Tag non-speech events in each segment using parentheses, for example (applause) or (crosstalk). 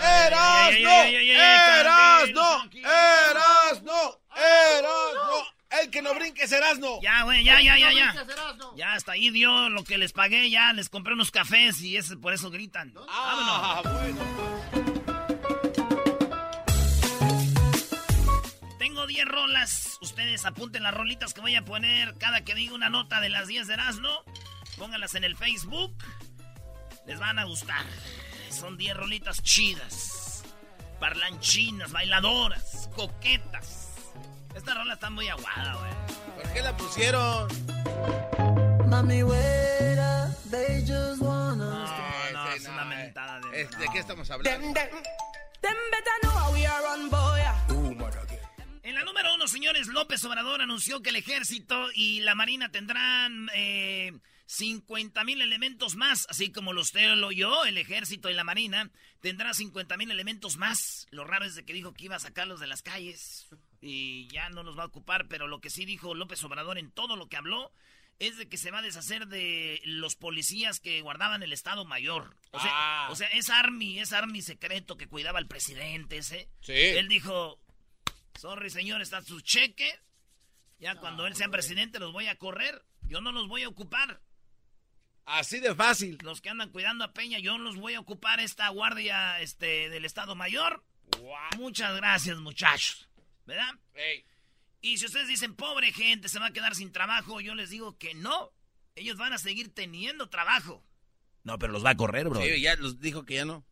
¡Erasno! ¡Erasno! ¡Erasno! ¡Erasno! El que no brinque es Erasno. Ya, güey, ya, ya, ya, ya. Ya hasta ahí dio lo que les pagué, ya les compré unos cafés y ese, por eso gritan. Ah, bueno. Tengo 10 rolas. Ustedes apunten las rolitas que voy a poner cada que diga una nota de las 10 de Erasmo. Pónganlas en el Facebook. Les van a gustar. Son 10 rolitas chidas. Parlanchinas, bailadoras, coquetas. Esta rola está muy aguada, güey. ¿Por qué la pusieron? Mami, güera, they just wanna. No, no, ese es no, una eh. mentada de... Es- ¿De no. qué estamos hablando? Them, them, them better know how we are run, boy. En la número uno, señores, López Obrador anunció que el ejército y la marina tendrán eh, 50 mil elementos más, así como los lo yo, el ejército y la marina tendrá 50 mil elementos más. Lo raro es de que dijo que iba a sacarlos de las calles y ya no los va a ocupar, pero lo que sí dijo López Obrador en todo lo que habló es de que se va a deshacer de los policías que guardaban el Estado Mayor. O sea, Ah. o sea es Army, es Army secreto que cuidaba al presidente ese. Sí. Él dijo, sorry señor, está su cheque. Ya cuando él sea presidente los voy a correr. Yo no los voy a ocupar. Así de fácil. Los que andan cuidando a Peña, yo los voy a ocupar esta guardia este, del Estado Mayor. Muchas gracias, muchachos. ¿Verdad? Y si ustedes dicen, pobre gente, se va a quedar sin trabajo, yo les digo que no. Ellos van a seguir teniendo trabajo. No, pero los va a correr, bro. Sí, ya los dijo que ya no.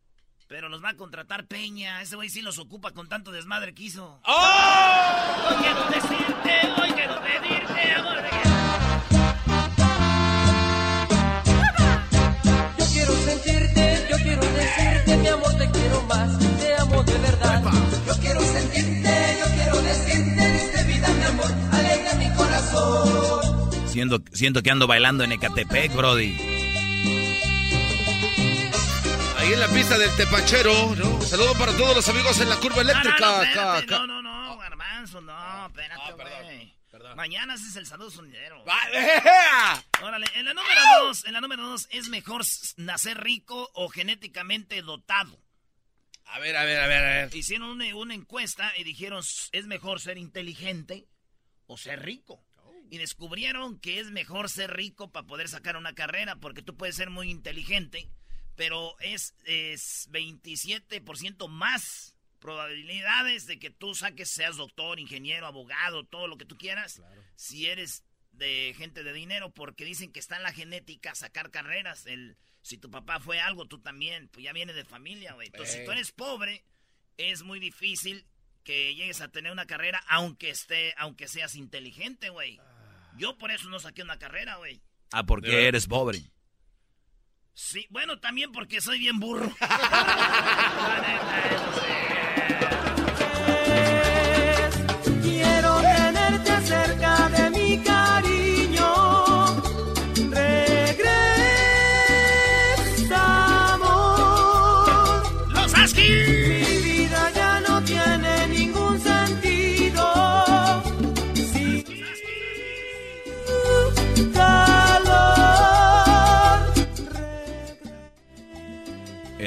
Pero los va a contratar Peña. Ese güey sí los ocupa con tanto desmadre que hizo. ¡Oh! Hoy quiero decirte, hoy quiero pedirte, amor de Siento, siento que ando bailando en Ecatepec, Brody. Ahí en la pista del Tepachero. ¿no? Saludo para todos los amigos en la curva eléctrica. No, no, no, acá, espérate, acá. no, no, no, garbanzo, no, espérate, Ah, perdón, güey. perdón. Mañana haces el saludo sonidero. Va- ¡Ea! Órale, en la número dos, en la número dos, ¿es mejor nacer rico o genéticamente dotado? A ver, a ver, a ver, a ver. Hicieron una, una encuesta y dijeron, ¿es mejor ser inteligente o ser rico? Y descubrieron que es mejor ser rico para poder sacar una carrera, porque tú puedes ser muy inteligente, pero es, es 27% más probabilidades de que tú saques, seas doctor, ingeniero, abogado, todo lo que tú quieras, si eres de gente de dinero, porque dicen que está en la genética sacar carreras. El, si tu papá fue algo, tú también, pues ya viene de familia, güey. Entonces, si tú eres pobre, es muy difícil que llegues a tener una carrera, aunque esté, aunque seas inteligente, güey. Yo por eso no saqué una carrera, güey. Ah, porque eres pobre. Sí, bueno, también porque soy bien burro. (laughs) (laughs)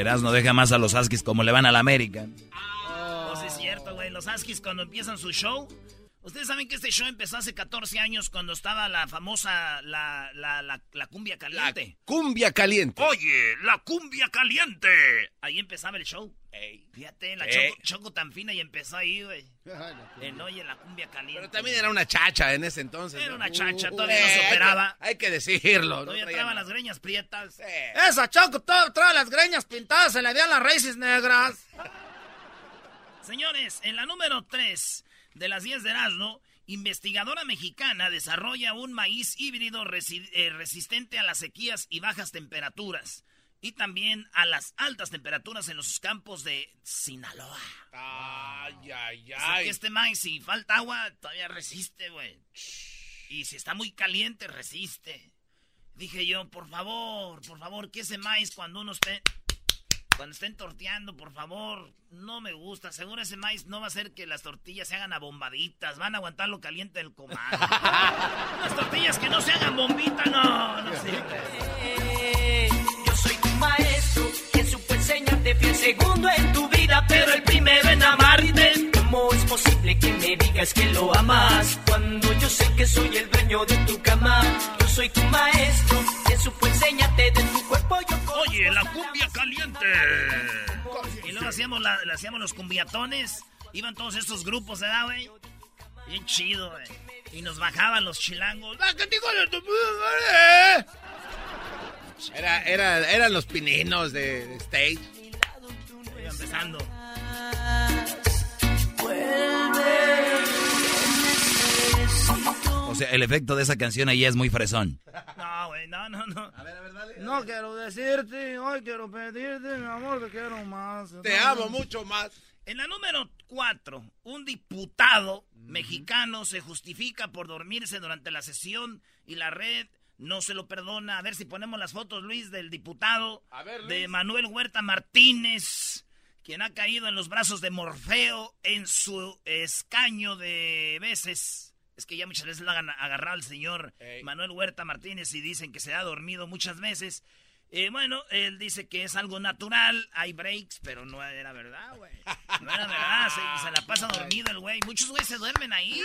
Erasmo deja más a los Askis como le van a la América. Oh, sí es cierto, güey. Los Askis cuando empiezan su show... Ustedes saben que este show empezó hace 14 años cuando estaba la famosa, la, la, la, la cumbia caliente. Cumbia caliente. Oye, la cumbia caliente. Ahí empezaba el show. Fíjate, la Ey. choco, choco tan fina y empezó ahí, güey. En Oye, la cumbia caliente. Pero también era una chacha en ese entonces. Era ¿no? una chacha, Uh, todavía no eh, se hay que- operaba. Hay que decirlo. no Todavía traía nada. las greñas prietas. Eh. Esa Choco todo trae las greñas pintadas, se le veían las raíces negras. Señores, en la número 3 de las 10 de Erasmo, investigadora mexicana desarrolla un maíz híbrido resi- eh, resistente a las sequías y bajas temperaturas. Y también a las altas temperaturas en los campos de Sinaloa. Ay, ay, O sea, ay. que este maíz, si falta agua, todavía resiste, güey. Y si está muy caliente, resiste. Dije yo, por favor, por favor, que ese maíz cuando uno esté... Cuando estén torteando, por favor, no me gusta. Seguro ese maíz no va a hacer que las tortillas se hagan abombaditas. Van a aguantar lo caliente del comal. (laughs) las tortillas que no se hagan bombita, no, no sirve. Segundo en tu vida, pero el primero en amarte. ¿Cómo es posible que me digas que lo amas cuando yo sé que soy el dueño de tu cama? Yo soy tu maestro, quien supo enseñarte de tu cuerpo. Yo Oye, la cumbia caliente. Y luego hacíamos, la, le hacíamos los cumbiatones. Iban todos estos grupos, ¿verdad, güey? Bien chido, güey. Y nos bajaban los chilangos. ¡Ah, qué digo de tu madre! Era, era, eran los pininos de, de stage. Empezando. O sea, el efecto de esa canción ahí es muy fresón. No, güey, no, no, no. A ver, a ver, dale. No quiero decirte, hoy quiero pedirte, mi amor, te quiero más. Te amo mucho más. En la número 4, un diputado mexicano se justifica por dormirse durante la sesión y la red no se lo perdona. A ver si ponemos las fotos, Luis, del diputado A ver, Luis. de Manuel Huerta Martínez, quien ha caído en los brazos de Morfeo en su escaño de veces. Es que ya muchas veces lo han agarrado al señor Ey. Manuel Huerta Martínez y dicen que se ha dormido muchas veces. Eh, bueno, él dice que es algo natural, hay breaks, pero no era verdad, güey. No era verdad, se, se la pasa dormido el güey. Muchos güeyes se duermen ahí.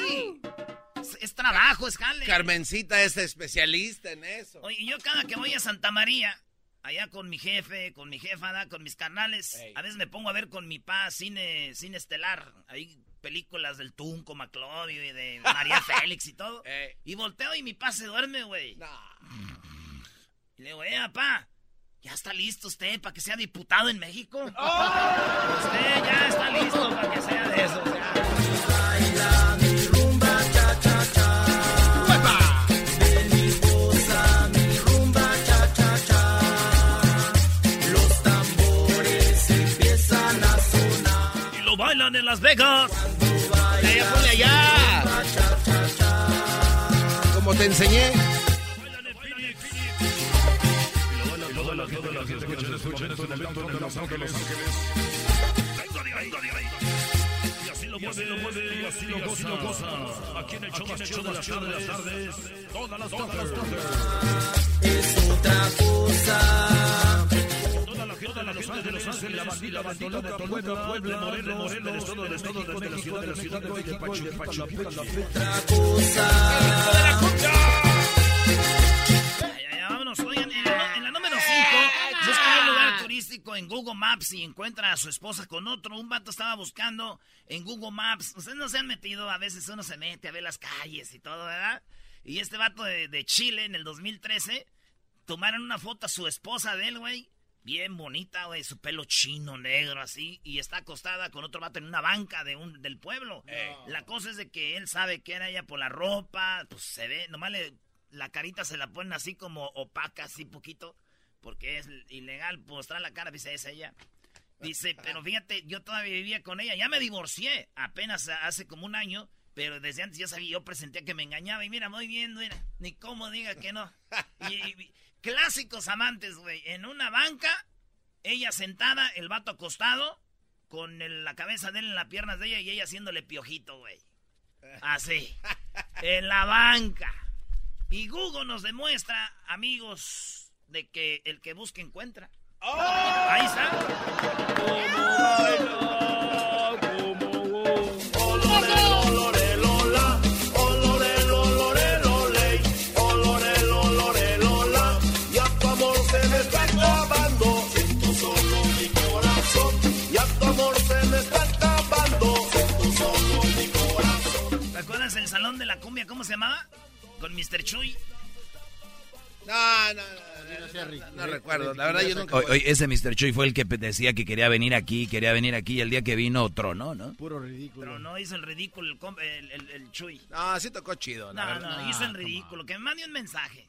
Es, es trabajo, es jale. Carmencita es especialista en eso. Oye, yo cada que voy a Santa María, allá con mi jefe, con mi jefa, ¿da? con mis carnales, Ey. a veces me pongo a ver con mi pa cine, cine estelar, ahí películas del Tunco, Maclovio y de (laughs) María Félix y todo. Ey. Y volteo y mi pa se duerme, güey. Y le digo, eh, papá, ¿ya está listo usted para que sea diputado en México? (laughs) ¡Oh! Usted ya está listo para que sea de eso. o sea. En Las Vegas. Allá, ponle allá. Como te enseñé. Y así lo mueve, lo mueve, y así lo goza, lo goza. Aquí en el show más chido de las tardes, todas las tardes. La gente de Los Ángeles, la bandita, bandita, Puebla, Puebla, Morelos, Morelos, todo el estado de México, de la ciudad de Pachuca, ya, vámonos. Oigan, en la, en la número 5, busca un lugar turístico en Google Maps y encuentra a su esposa con otro. Un vato estaba buscando en Google Maps. Ustedes no se han metido, a veces uno se mete a ver las calles y todo, ¿verdad? Y este vato de, de Chile en el 2013 tomaron una foto a su esposa de él, güey. Bien bonita, güey, su pelo chino, negro, así. Y está acostada con otro vato en una banca de un, del pueblo. La cosa es de que él sabe que era ella por la ropa, pues se ve, nomás le, la carita se la ponen así como opaca, así poquito, porque es ilegal mostrar la cara, dice, es ella. Dice, (laughs) pero fíjate, yo todavía vivía con ella, ya me divorcié, apenas hace como un año, pero desde antes yo sabía, yo presentía que me engañaba, y mira, muy bien, mira, ni cómo diga que no. (laughs) Y, y- clásicos amantes, güey, en una banca, ella sentada, el vato acostado, con el- la cabeza de él en las piernas de ella y ella haciéndole piojito, güey. Así. En la banca. Y Google nos demuestra, amigos, de que el que busca encuentra. Ahí está. Y ¿Cómo se llamaba? Con Mr. Chuy. No, no, no, no, no recuerdo. La verdad, yo nunca. Oye, oye, ese Mr. Chuy fue el que decía que quería venir aquí, quería venir aquí, y el día que vino tronó, ¿no? Puro ridículo. Pero no hizo el ridículo el, com- el, el- el Chuy. No, sí tocó chido. la No, verdad. no, hizo el ridículo. Que me mande un mensaje.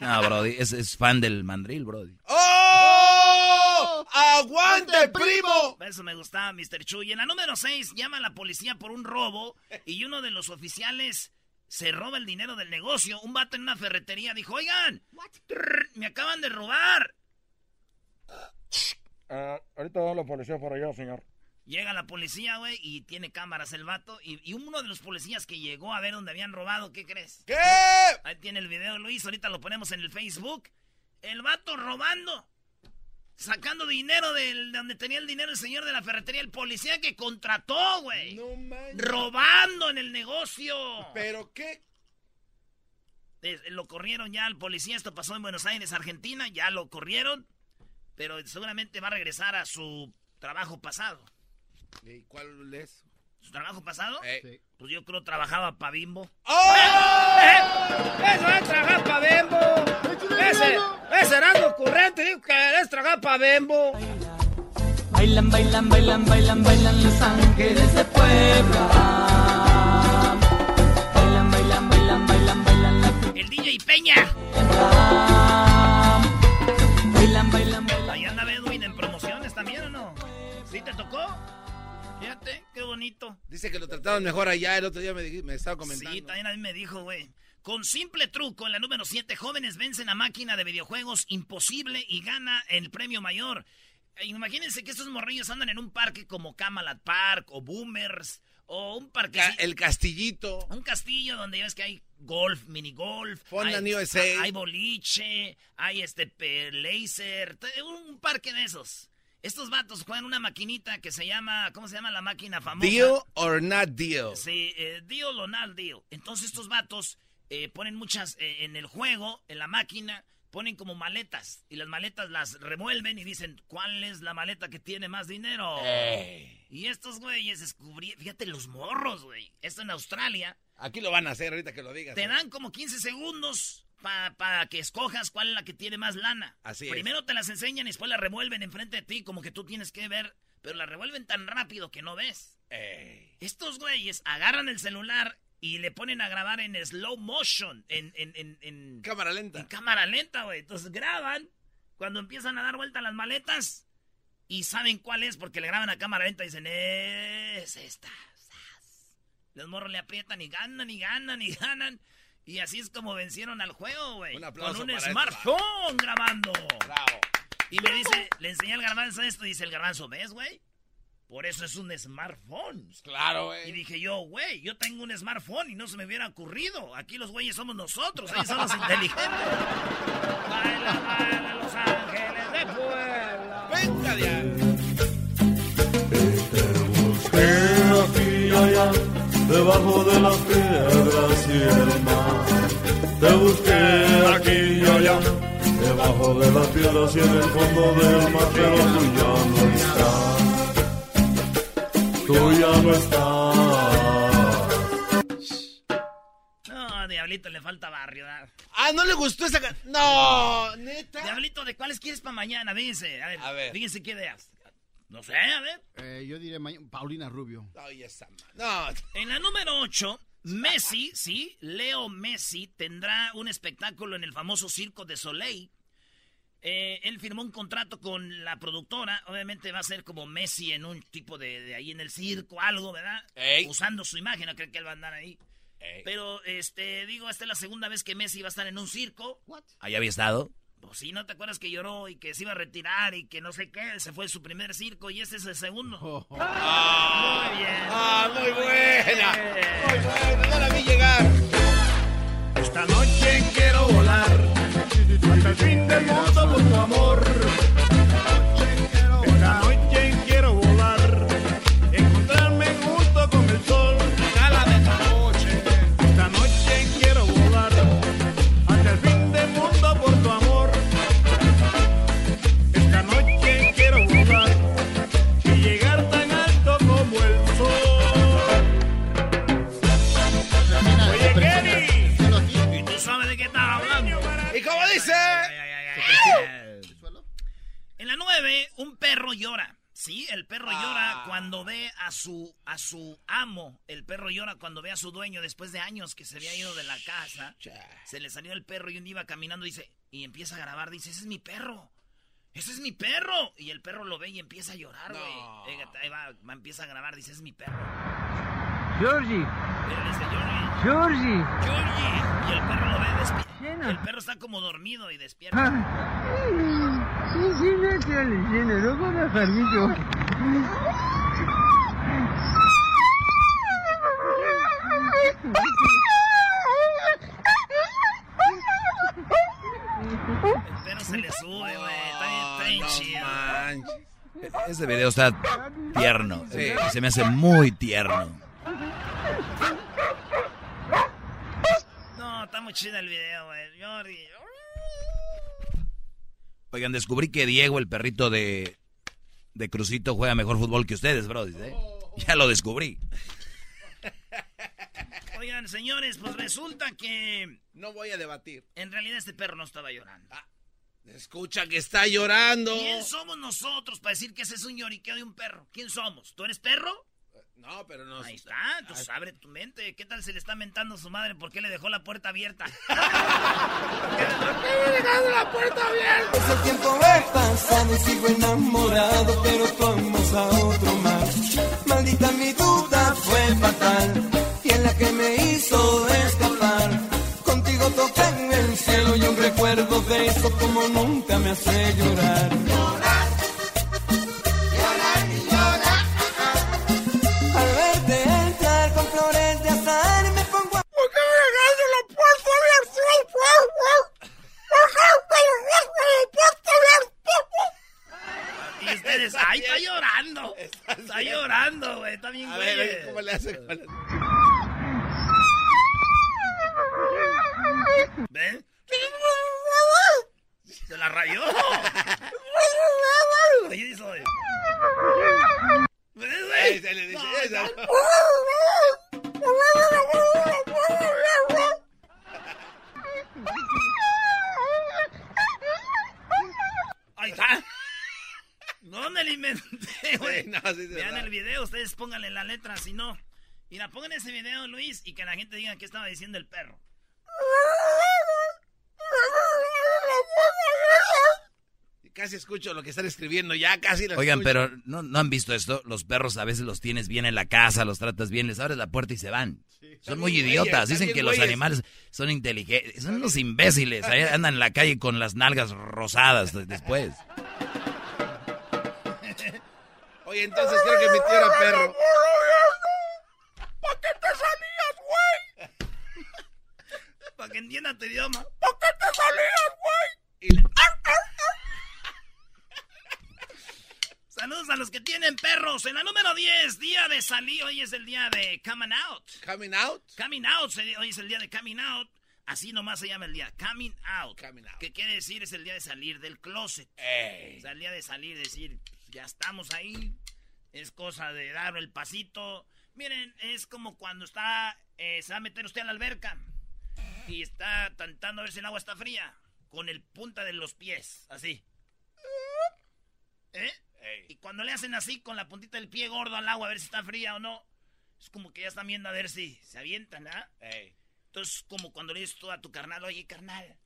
No, Brody, es, es fan del mandril, Brody. ¡Oh! ¡Aguante, primo! Eso me gustaba Mr. Chuy. En la número 6 llama a la policía por un robo y uno de los oficiales se roba el dinero del negocio. Un vato en una ferretería dijo, oigan, trrr, me acaban de robar. ahorita va la policía por allá, señor. Llega la policía, güey, y tiene cámaras el vato. Y, y uno de los policías que llegó a ver dónde habían robado, ¿qué crees? ¿Qué? Ahí tiene el video, Luis. Ahorita lo ponemos en el Facebook. El vato robando. Sacando dinero del- de donde tenía el dinero el señor de la ferretería. El policía que contrató, güey. No manches. Robando en el negocio. ¿Pero qué? Eh, Lo corrieron ya al policía. Esto pasó en Buenos Aires, Argentina. Ya lo corrieron. Pero seguramente va a regresar a su trabajo pasado. ¿Y cuál es? ¿Su trabajo pasado? Eh. Pues yo creo trabajaba para Bimbo. ¡Oh! ¡Eso es trabajar para Bembo! ¡Ese, ese era lo ocurrente! Digo que es trabajar para Bembo. Bailan, bailan, bailan, bailan, bailan los ángeles de Puebla. Bailan, bailan, bailan, bailan, bailan la El DJ Peña. Bonito. Dice que lo trataron mejor allá. El otro día me, estaba comentando. Sí, también a mí me dijo, güey. Con simple truco, en la número 7, jóvenes vencen a máquina de videojuegos imposible y gana el premio mayor. Eh, Imagínense que estos morrillos andan en un parque como Camelot Park o Boomers o un parque... Ca- el castillito. Un castillo donde ya ves que hay golf, mini golf. Hay, USA. Hay boliche, hay este laser, un parque de esos. Estos vatos juegan una maquinita que se llama, ¿cómo se llama la máquina famosa? Deal or not deal. Sí, eh, deal o not deal. Entonces estos vatos eh, ponen muchas eh, en el juego, en la máquina, ponen como maletas. Y las maletas las revuelven y dicen, ¿cuál es la maleta que tiene más dinero? Y estos güeyes descubrieron, fíjate los morros, güey. Esto en Australia. Aquí lo van a hacer ahorita que lo digas. Te ¿eh? dan como 15 segundos para que escojas cuál es la que tiene más lana. Así es. Primero te las enseñan y después las revuelven enfrente de ti como que tú tienes que ver, pero las revuelven tan rápido que no ves. Ey. Estos güeyes agarran el celular y le ponen a grabar en slow motion, en, en, en, en- Cámara en lenta. cámara lenta, güey. Entonces graban cuando empiezan a dar vuelta las maletas y saben cuál es porque le graban a cámara lenta y dicen, es esta. sas". Los morros le aprietan y ganan y ganan y ganan. Y así es como vencieron al juego, güey. Un aplauso Con un para este smartphone grabando. Bravo. Y me dice, le enseñé al garbanzo esto y dice el garbanzo, ¿ves, güey? Por eso es un smartphone. Claro, Y güey. dije yo, güey, yo tengo un smartphone y no se me hubiera ocurrido. Aquí los güeyes somos nosotros, ellos son los (laughs) inteligentes. Baila, baila, Los Ángeles de Puebla. Venga de ahí. Debajo de las piedras y el mar. Te busqué aquí y allá, debajo de las piedras y en el fondo del mar, pero tú ya no estás. Tú ya no estás. No, Diablito, le falta barrio. ¿verdad? Ah, ¿no le gustó esa No, neta. Diablito, ¿de cuáles quieres para mañana? Fíjense, a ver, A ver. fíjense qué ideas. No sé, a ver. Eh, yo diré Paulina Rubio. Ay, esa No, En la número 8, Messi, sí, Leo Messi tendrá un espectáculo en el famoso Circo de Soleil. Eh, él firmó un contrato con la productora. Obviamente va a ser como Messi en un tipo de, de ahí en el circo, algo, ¿verdad? Ey. Usando su imagen, no creo que él va a andar ahí. Ey. Pero, este, digo, esta es la segunda vez que Messi va a estar en un circo. Ahí había estado. Pues sí, ¿no te acuerdas que lloró y que se iba a retirar y que no sé qué? Se fue su primer circo y este es el segundo. (laughs) Muy bien. Ah, muy buena. Muy buena, no la vi llegar. Esta noche quiero volar hasta el fin del mundo por tu amor. Llora. Sí, el perro llora cuando ve a su a su amo. El perro llora cuando ve a su dueño después de años que se había ido de la casa. Se le salió el perro y un día iba caminando dice y empieza a grabar. Dice, ese es mi perro. Ese es mi perro. Y el perro lo ve y empieza a llorar, güey. Ahí va, va, empieza a grabar. Dice, ese es mi perro. Georgie, Georgie. Georgie. Georgie. Y el perro lo ve despierto. El perro está como dormido y despierta. Ah, sí, sí, leyendo, no con la Carlito. El perro se le sube, güey. Está bien, está bien chido. Ese video está tierno. Sí. Se me hace muy tierno. No, está muy chido el video, güey. Jordi. Oigan, descubrí que Diego, el perrito de, de Crucito, juega mejor fútbol que ustedes, bro. ¿eh? Ya lo descubrí. (laughs) Oigan, señores, pues resulta que No voy a debatir. en realidad este perro no estaba llorando. Escucha que está llorando. ¿Quién somos nosotros para decir que ese es un lloriqueo de un perro? ¿Quién somos? ¿Tú eres perro? No, pero no. Ahí está, entonces abre tu mente. ¿Qué tal se le está mentando a su madre? ¿Por qué le dejó la puerta abierta? (laughs) la puerta abierta. El tiempo he pasado y sigo enamorado, pero tú amas a otro más. Maldita mi duda fue fatal y en la que me hizo escapar. Contigo toqué en el cielo y un recuerdo de eso como nunca me hace. Llorar, Está, llorando, güey. Está bien, A güey. ver, ¿cómo le hace? ¿Cómo le hace? ¿Ven? Se la rayó. Ahí hizo de- ¿Ves, Ey, güey? se le dice No, esa. no. Ahí está. Me lo inventé, güey. Sí, no, sí se Vean el video, ustedes pónganle la letra, si no. Mira, pongan ese video, Luis, y que la gente diga qué estaba diciendo el perro. Casi escucho lo que están escribiendo, ya casi lo Oigan, escucho. pero ¿no, ¿no han visto esto? Los perros a veces los tienes bien en la casa, los tratas bien, les abres la puerta y se van. Son muy idiotas. Dicen que los güeyes. animales son inteligentes. Son unos imbéciles. Ahí andan en la calle con las nalgas rosadas de- después. Oye, entonces quiero que mi tío era perro. ¿Para qué te salías, güey? Para que entienda tu idioma. ¿Para qué te salías, güey? Saludos a los que tienen perros. En la número 10, día de salir. Hoy es el día de coming out. Coming out. Coming out. Hoy es el día de coming out. Así nomás se llama el día. Coming out. Coming out. ¿Qué quiere decir? Es el día de salir del closet. Ey. O sea, el día de salir, decir, ya estamos ahí. Es cosa de dar el pasito. Miren, es como cuando está, eh, se va a meter usted a la alberca y está tentando a ver si el agua está fría. Con el punta de los pies, así. ¿Eh? Y cuando le hacen así con la puntita del pie gordo al agua a ver si está fría o no, es como que ya están viendo a ver si se avientan, ¿ah? Entonces, como cuando le dices tú a tu carnal, oye, carnal,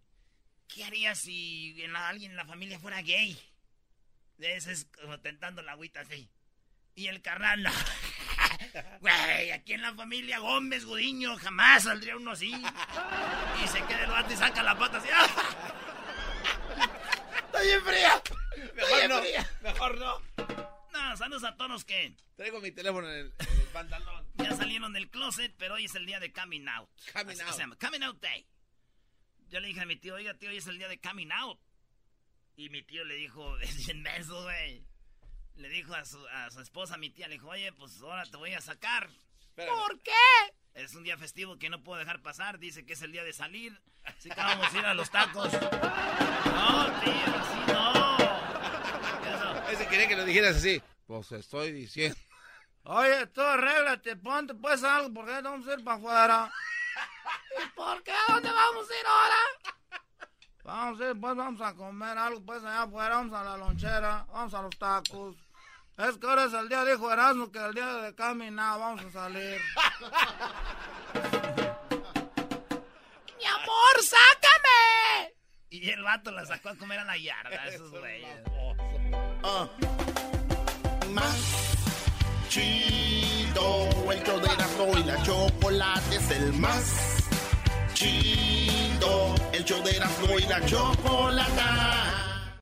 ¿qué harías si en la- alguien en la familia fuera gay? Ese es como tentando la agüita así. Y el carnal, no. (laughs) Güey, aquí en la familia Gómez Gudiño jamás saldría uno así. Y se queda el vato y saca la pata así. (laughs) ¡Está bien fría! Mejor no, fría! mejor no. No, saludos a todos que Traigo mi teléfono en el, en el pantalón. ya salieron del closet, pero hoy es el día de coming out. Coming Así out. se llama, coming out day. Yo le dije a mi tío, oiga tío, hoy es el día de coming out. Y mi tío le dijo, (laughs) es bien menso, güey. Le dijo a su, a su esposa, a mi tía, le dijo, oye, pues ahora te voy a sacar. ¿Por qué? Es un día festivo que no puedo dejar pasar. Dice que es el día de salir. Así que vamos a ir a los tacos. (laughs) No, tío, así no. Eso. Ese quería que lo dijeras así. Pues estoy diciendo. Oye, tú arréglate, ponte pues algo, porque vamos a ir para afuera. (laughs) ¿Y por qué? ¿A dónde vamos a ir ahora? Vamos, sí, pues vamos a comer algo, pues allá afuera, vamos a la lonchera, vamos a los tacos. Es que ahora es el día, dijo Erasmo, que el día de caminar, vamos a salir. (laughs) ¡Mi amor, sácame! Y el vato la sacó a comer a la yarda, esos güeyes. Ah. Más chido, el show de Erasmo y la chocolate es el más chido, el show de Erasmo y la chocolata.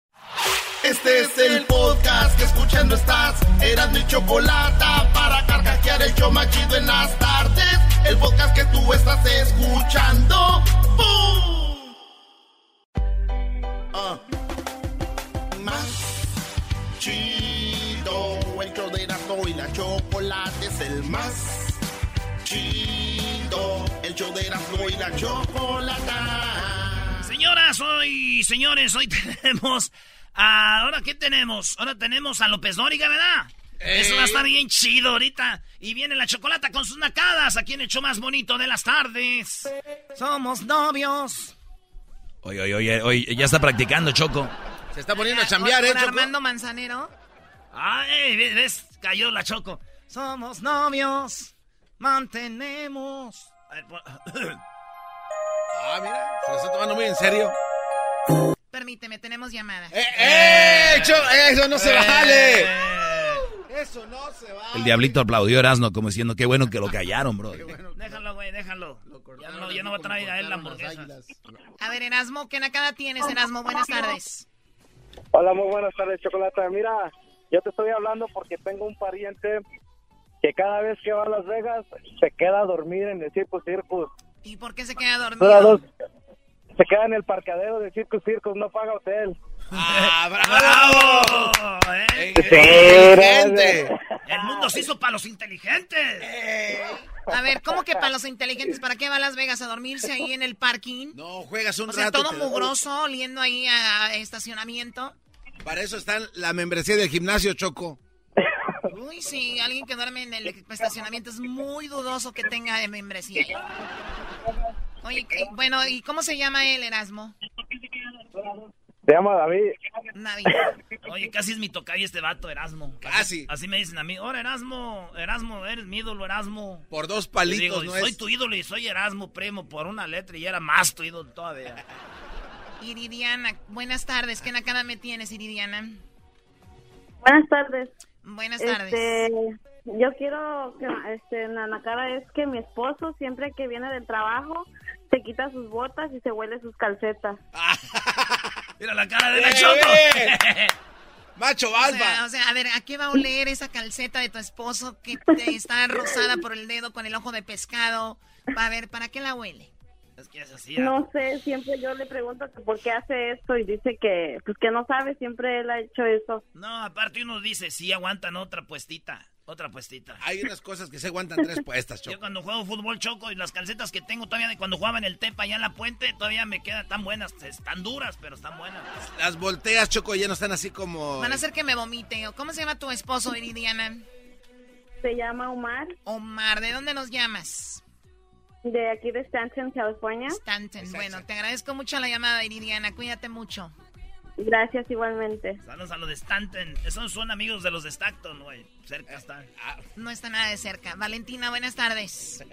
Este es el podcast que escuchando estás. Eran mi chocolata para carcajear el show más chido en las tardes. El podcast que tú estás escuchando. ¡Bum! Ah. Más chido. El show de Erasmo y la chocolate es el más chido. El show de Erasmo y la chocolata. Señoras, hoy, señores, hoy (laughs) tenemos. a- Ahora, ¿qué tenemos? Ahora tenemos a López Dóriga, ¿verdad? Eso va a estar bien chido ahorita. Y viene la chocolata con sus nacadas aquí en el show más bonito de las tardes. Somos novios. Oye, oye, oye, oye, ya está practicando, Choco. Se está poniendo a chambear, ¿eh, Choco? Armando Manzanero. Ay, ves, cayó la Choco. Somos novios, mantenemos. (coughs) Ah, mira, se lo está tomando muy en serio. Permíteme, tenemos llamada. ¡Eh, Cho- ¡Eso no se Eh. vale! Eso no se vale. El diablito aplaudió a Erasmo como diciendo, qué bueno que lo callaron, bro. Déjalo, güey, déjalo. Ya no, ya no va a traer a él la hamburguesa. A ver, Erasmo, ¿qué nacada tienes, Erasmo? Buenas tardes. Hola, muy buenas tardes, Chocolata. Mira, yo te estoy hablando porque tengo un pariente que cada vez que va a Las Vegas se queda a dormir en el Circus Circus. ¿Y por qué se queda dormido? dos- se queda en el parqueadero del Circus Circus, no paga hotel. ¡Ah, (laughs) ¡Bravo! ¿Eh? Inteligente. El mundo se hizo para los inteligentes. A ver, ¿cómo que para los inteligentes? ¿Para qué va a Las Vegas a dormirse ahí en el parking? No, juegas un O sea, rato. todo mugroso, oliendo ahí a estacionamiento. Para eso está la membresía del gimnasio, Choco. Uy, sí, alguien que duerme en el estacionamiento es muy dudoso que tenga de membresía. Oye, ¿qué- bueno, ¿y cómo se llama él, Erasmo? Se llama David. David. Oye, casi es mi tocayo este vato, Erasmo. Casi. Así me dicen a mí. Ahora, Erasmo, Erasmo, eres mi ídolo, Erasmo. Por dos palitos, digo, ¿no soy es? tu ídolo y soy Erasmo, primo, por una letra y era más tu ídolo todavía. Iridiana, buenas tardes. ¿Qué nacada me tienes, Iridiana? Buenas tardes. Buenas tardes. Este, yo quiero que este, la nacara es que mi esposo siempre que viene del trabajo se quita sus botas y se huele sus calcetas. (laughs) Mira la cara de la ¡Eh, Choco. eh! (laughs) Macho O alfa. sea, o sea, a ver, ¿a qué va a oler esa calceta de tu esposo que te está (laughs) rosada por el dedo con el ojo de pescado? A ver, ¿para qué la huele? Es que es así. No sé, siempre yo le pregunto que por qué hace esto y dice que pues que no sabe, siempre él ha hecho eso. No, aparte uno dice, sí, aguantan otra puestita. Otra puestita. Hay unas (laughs) cosas que se aguantan tres puestas, Yo Choco. cuando juego fútbol choco y las calcetas que tengo todavía de cuando jugaba en el Tepa allá en la puente, todavía me quedan tan buenas. Están duras, pero están buenas. Las volteas, Choco, ya no están así como... Van a hacer que me vomite. ¿O ¿Cómo se llama tu esposo, Iridiana? Se llama Omar, Omar, ¿de dónde nos llamas? De aquí de Stanton, California. Stanton. Bueno, te agradezco mucho la llamada, Iridiana. Cuídate mucho. Gracias igualmente. Saludos a los de Stanton. Esos son amigos de los de Stockton, güey. Cerca están. No está nada de cerca. Valentina, buenas tardes.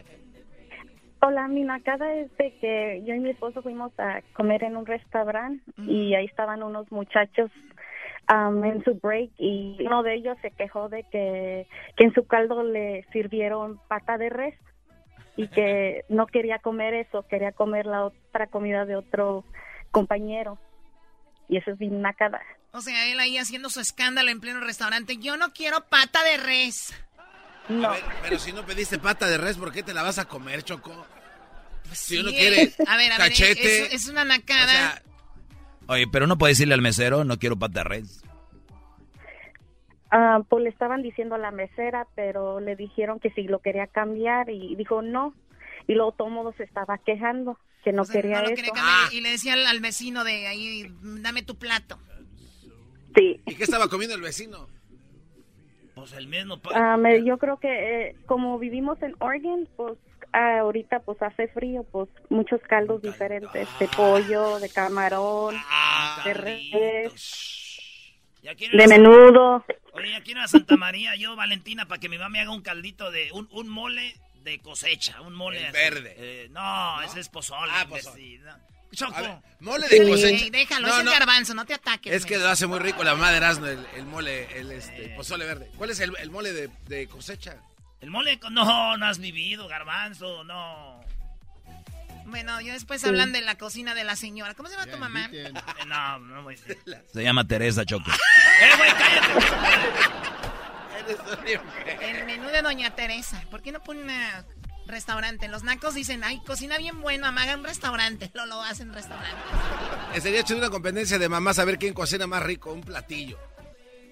Hola, mi nacada es de que yo y mi esposo fuimos a comer en un restaurante y ahí estaban unos muchachos am, en su break y uno de ellos se quejó de que, que en su caldo le sirvieron pata de res y que no quería comer eso, quería comer la otra comida de otro compañero. Y eso es mi nacada. O sea, él ahí haciendo su escándalo en pleno restaurante. Yo no quiero pata de res. No. A ver, pero si no pediste pata de res, ¿por qué te la vas a comer, Choco? si uno Sí, quiere a ver, a ver, cachete... es, es una nacada. Oye, pero no puede decirle al mesero, no quiero pata de res. Ah, pues le estaban diciendo a la mesera, pero le dijeron que si lo quería cambiar y dijo no. Y luego todo modo se estaba quejando, que no O sea, quería no lo eso. quería cambiar. Y le decía al, al vecino de ahí, dame tu plato. Sí. ¿Y qué estaba comiendo el vecino? Pues el mismo. Ah, me- yo creo que eh, como vivimos en Oregon, pues ah, ahorita pues hace frío, pues muchos caldos diferentes, de pollo, de camarón, de res, de menudo. Oye, ya quiero a Santa María, yo, Valentina, para que mi mamá me haga un caldito de. Un, un mole de cosecha, un mole. Así. verde. Eh, no, ese es pozole. Ah, pozole. Choco. Ver, mole de cosecha. Déjalo, No, es el no. garbanzo, no te ataques. Es que lo hace muy rico la mamá de Erasmo, el, el mole, el este, pozole verde. ¿Cuál es el, el mole de, de cosecha? El mole. No, no has vivido, garbanzo, no. Bueno, yo después hablan de la cocina de la señora. ¿Cómo se llama tu mamá? (laughs) No, no voy a decir. (laughs) Se llama Teresa Choco. (laughs) ¡Eh, güey, cállate! El menú de Doña Teresa. ¿Por qué no pone un restaurante? Los nacos dicen, ay, cocina bien buena, me hagan un restaurante. No lo hacen restaurante. Eh, Sería chido una competencia de mamá saber quién cocina más rico, un platillo.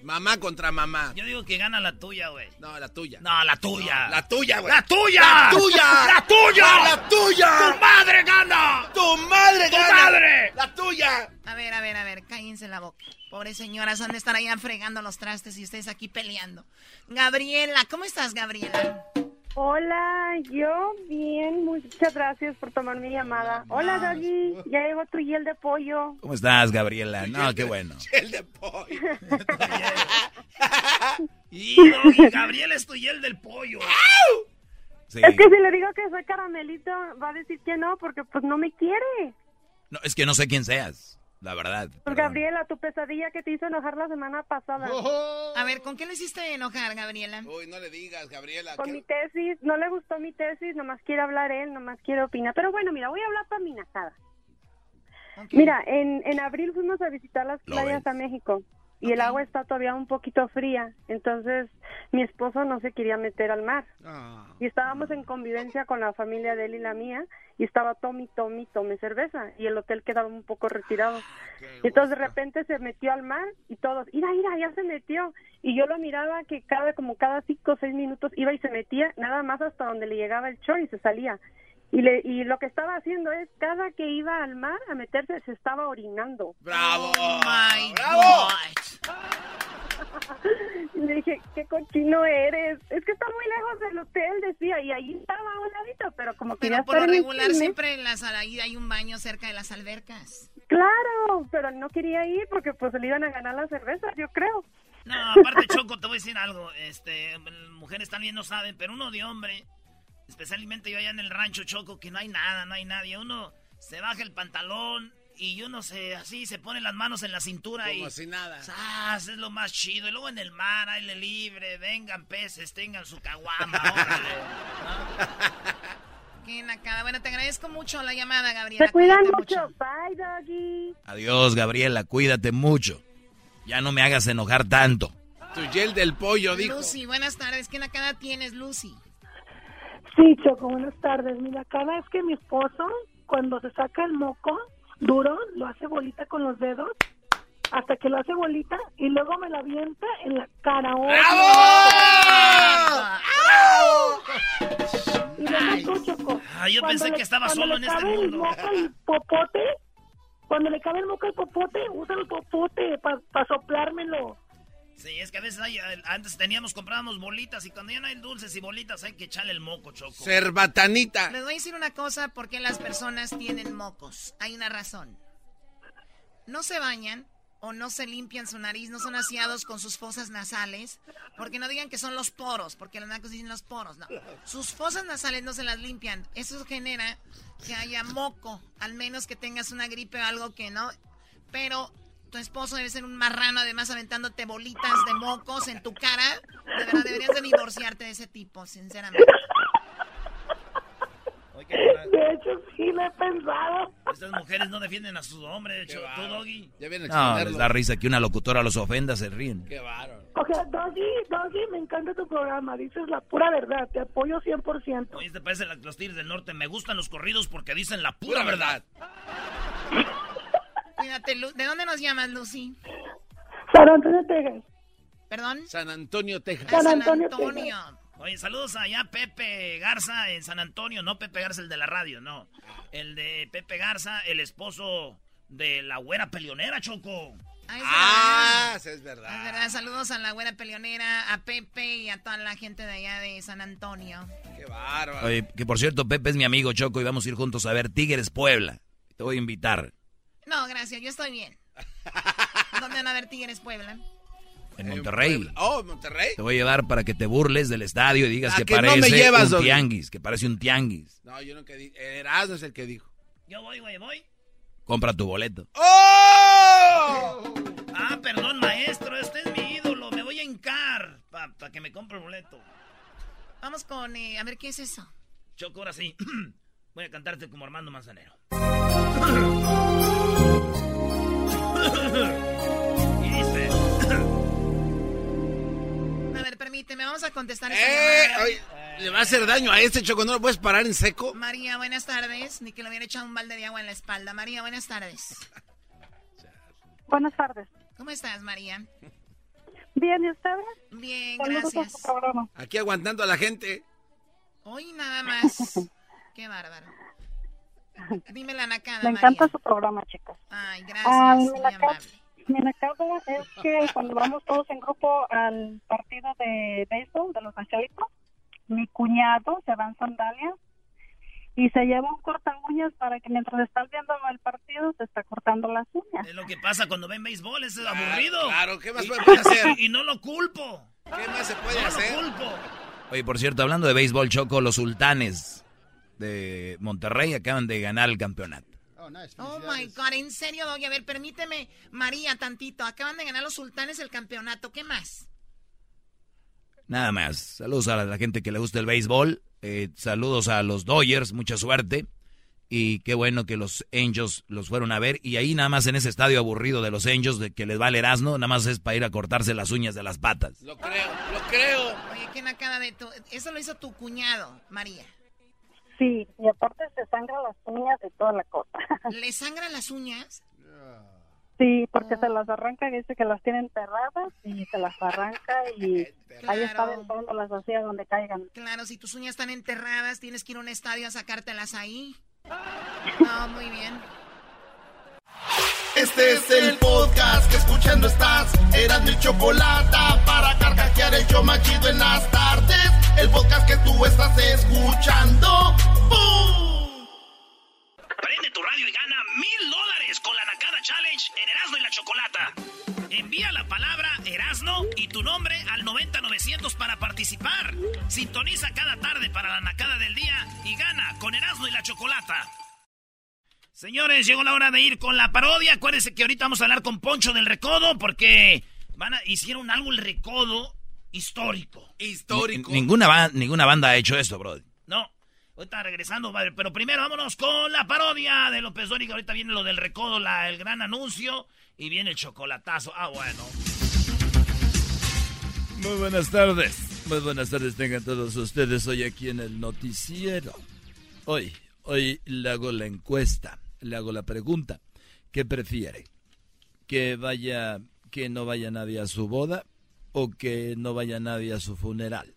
Mamá contra mamá. Yo digo que gana la tuya, güey. No, la tuya. No, la tuya. No, la tuya, güey. ¡La tuya! ¡La tuya! (laughs) ¡La tuya! ¡La tuya! ¡Tu madre gana! ¡Tu madre ¡Tu gana! madre! ¡La tuya! A ver, a ver, a ver, cállense la boca. Pobres señoras, han de estar allá fregando los trastes y ustedes aquí peleando. Gabriela, ¿cómo estás, Gabriela? Hola, yo bien, muchas gracias por tomar mi llamada. Hola, Doggy, ya llegó tu hiel de pollo. ¿Cómo estás, Gabriela? No, qué bueno. (laughs) El de pollo. (laughs) Y, (laughs) Doggy, Gabriel es tu hiel del pollo. Sí. Es que si le digo que soy caramelito, va a decir que no, porque pues no me quiere. No, es que no sé quién seas, la verdad. Pues Gabriela, tu pesadilla que te hizo enojar la semana pasada. A ver, ¿con qué le hiciste enojar, Gabriela? Uy, no le digas, Gabriela. Con ¿qué- mi tesis, no le gustó mi tesis, nomás quiere hablar él, nomás quiere opinar. Pero bueno, mira, voy a hablar para mi nacada. Mira, en, en abril fuimos a visitar las Lo playas a México y el agua está todavía un poquito fría, entonces mi esposo no se quería meter al mar. Y estábamos en convivencia con la familia de él y la mía y estaba Tommy, Tommy, tome cerveza y el hotel quedaba un poco retirado. Y entonces de repente se metió al mar y todos, mira, mira, ya se metió. Y yo lo miraba que cada, como cada cinco o seis minutos iba y se metía nada más hasta donde le llegaba el short y se salía. Y, le, y lo que estaba haciendo es, cada que iba al mar a meterse, se estaba orinando. ¡Bravo! Oh my ¡Bravo! (laughs) Y le dije, qué cochino eres. Es que está muy lejos del hotel, decía, y ahí estaba a un ladito, pero como quería Pero por lo en regular siempre en las ahí hay un baño cerca de las albercas. Claro, pero no quería ir porque pues le iban a ganar las cervezas, yo creo. No, aparte, Choco, te voy a decir algo. Este, mujeres también no saben, pero uno de hombre, especialmente yo allá en el rancho Choco, que no hay nada, no hay nadie. Uno se baja el pantalón y uno se así se pone las manos en la cintura y Como si nada. ¡zas! es lo más chido. Y luego en el mar, aire libre, vengan peces, tengan su caguama, órale. (laughs) Qué nacada. Bueno, te agradezco mucho la llamada, Gabriela. Se cuidan mucho. Bye, doggy. Adiós, Gabriela, cuídate mucho. Ya no me hagas enojar tanto. Tu gel del pollo, dijo. Lucy, buenas tardes. ¿Qué nacada tienes, Lucy? Sí, Choco, buenas tardes. Mira, cada vez que mi esposo, cuando se saca el moco duro, lo hace bolita con los dedos, hasta que lo hace bolita y luego me la avienta en la cara. ¡Oh! Y luego tú, Choco, Ah, yo cuando pensé le- que estaba solo en este cabe el mundo. moco al popote, cuando le cabe el moco al popote, usa el popote para soplármelo. Sí, es que a veces hay, antes teníamos, comprábamos bolitas y cuando ya no hay dulces y bolitas hay que echarle el moco, Choco. Cerbatanita. Les voy a decir una cosa, ¿por qué las personas tienen mocos? Hay una razón. No se bañan o no se limpian su nariz, no son aseados con sus fosas nasales, porque no digan que son los poros, porque los nacos dicen los poros, no. Sus fosas nasales no se las limpian. Eso genera que haya moco, al menos que tengas una gripe o algo que no. Pero tu esposo debe ser un marrano, además aventándote bolitas de mocos en tu cara. De verdad, deberías de divorciarte de ese tipo, sinceramente. De hecho, sí lo he pensado. Estas mujeres no defienden a su hombre, Cho- tú, Doggy. Ya viene a No, les da risa que una locutora los ofenda, se ríen. Qué bárbaro. O sea, Doggy, Doggy, me encanta tu programa. Dices la pura verdad. Te apoyo 100%. Oye, te parecen la- los tigres del norte. Me gustan los corridos porque dicen la pura verdad. (laughs) Cuídate, Lu- ¿De dónde nos llamas, Lucy? San Antonio, Texas. ¿Perdón? San Antonio, Texas. Ah, San Antonio, Oye, saludos allá Pepe Garza en San Antonio. No Pepe Garza, el de la radio, no. El de Pepe Garza, el esposo de la güera pelionera, Choco. Ah, sí, es verdad. Es verdad. Saludos a la buena peleonera, a Pepe y a toda la gente de allá de San Antonio. Qué bárbaro. Oye, que por cierto, Pepe es mi amigo Choco y vamos a ir juntos a ver Tigres Puebla. Te voy a invitar. No, gracias, yo estoy bien. (laughs) ¿Dónde van a ver Tigres Puebla? En Monterrey. Oh, ¿en Monterrey. Te voy a llevar para que te burles del estadio y digas que, parece me llevas, un tianguis, que parece un tianguis. No, yo nunca dije. Erasmo es el que dijo. Yo voy, güey, voy. Compra tu boleto. ¡Oh! Ah, perdón, maestro, este es mi ídolo. Me voy a hincar para que me compre el boleto. Vamos con, eh, a ver, ¿qué es eso? Choco, ahora sí. (clears throat) Voy a cantarte como Armando Manzanero. y dice... A ver, permíteme, vamos a contestar esta Eh, le va a hacer daño a este choco, no lo puedes parar en seco. María, buenas tardes. Ni que le hubiera echado un balde de agua en la espalda. María, buenas tardes. Buenas tardes. ¿Cómo estás, María? Bien, ¿y ustedes? Bien, gracias. Aquí aguantando a la gente. Hoy nada más. (laughs) Qué bárbaro. (laughs) Dime la nacada, Me María. encanta su programa, chicas. Ay, Ah, gracias, mi muy nacada-. Mi nacada es que cuando vamos todos en grupo al partido de béisbol de los angelitos, mi cuñado se va en sandalias y se lleva un corta uñas para que mientras estás viendo el partido se está cortando las uñas. Es lo que pasa cuando ven béisbol, es aburrido. claro, ¿qué más puede (laughs) hacer? Y no lo culpo. ¿Qué más se puede no hacer? lo culpo. Oye, por cierto, hablando de béisbol, Choco, los sultanes de Monterrey acaban de ganar el campeonato. Oh my God, en serio, Doggy. A ver, permíteme, María, tantito. Acaban de ganar los sultanes el campeonato. ¿Qué más? Nada más. Saludos a la gente que le gusta el béisbol. Eh, saludos a los Dodgers, mucha suerte. Y qué bueno que los Angels los fueron a ver. Y ahí nada más en ese estadio aburrido de los Angels, de que les va el Erasmo, nada más es para ir a cortarse las uñas de las patas. Lo creo, lo creo. Oye, ¿qué nacada de tu... Eso lo hizo tu cuñado, María. Sí, y aparte se sangran las uñas y toda la cosa. (laughs) ¿Le sangran las uñas? Sí, porque se las arranca y dice que las tiene enterradas y se las arranca y ahí está aventándolas así a donde caigan. Claro, si tus uñas están enterradas, tienes que ir a un estadio a sacártelas ahí. No, (laughs) muy bien. Este es el podcast que escuchando estás. Eran mi chocolate para carcajear el yo machido en las tardes. El podcast que tú estás escuchando. ¡Bum! Prende tu radio y gana mil dólares con la Nakada Challenge en Erasmo y la Chocolata. Envía la palabra Erasno y tu nombre al 90900 para participar. Sintoniza cada tarde para la Nakada del día y gana con Erasmo y la Chocolata. Señores, llegó la hora de ir con la parodia. Acuérdense que ahorita vamos a hablar con Poncho del Recodo porque van a, hicieron algo el Recodo histórico. Histórico. Ni- Ninguna, ba- ninguna banda ha hecho esto, bro. No, ahorita regresando, padre, pero primero vámonos con la parodia de López Dóriga. Ahorita viene lo del recodo, la, el gran anuncio y viene el chocolatazo. Ah, bueno. Muy buenas tardes. Muy buenas tardes tengan todos ustedes hoy aquí en el noticiero. Hoy, hoy le hago la encuesta, le hago la pregunta. ¿Qué prefiere? ¿Que vaya, que no vaya nadie a su boda o que no vaya nadie a su funeral?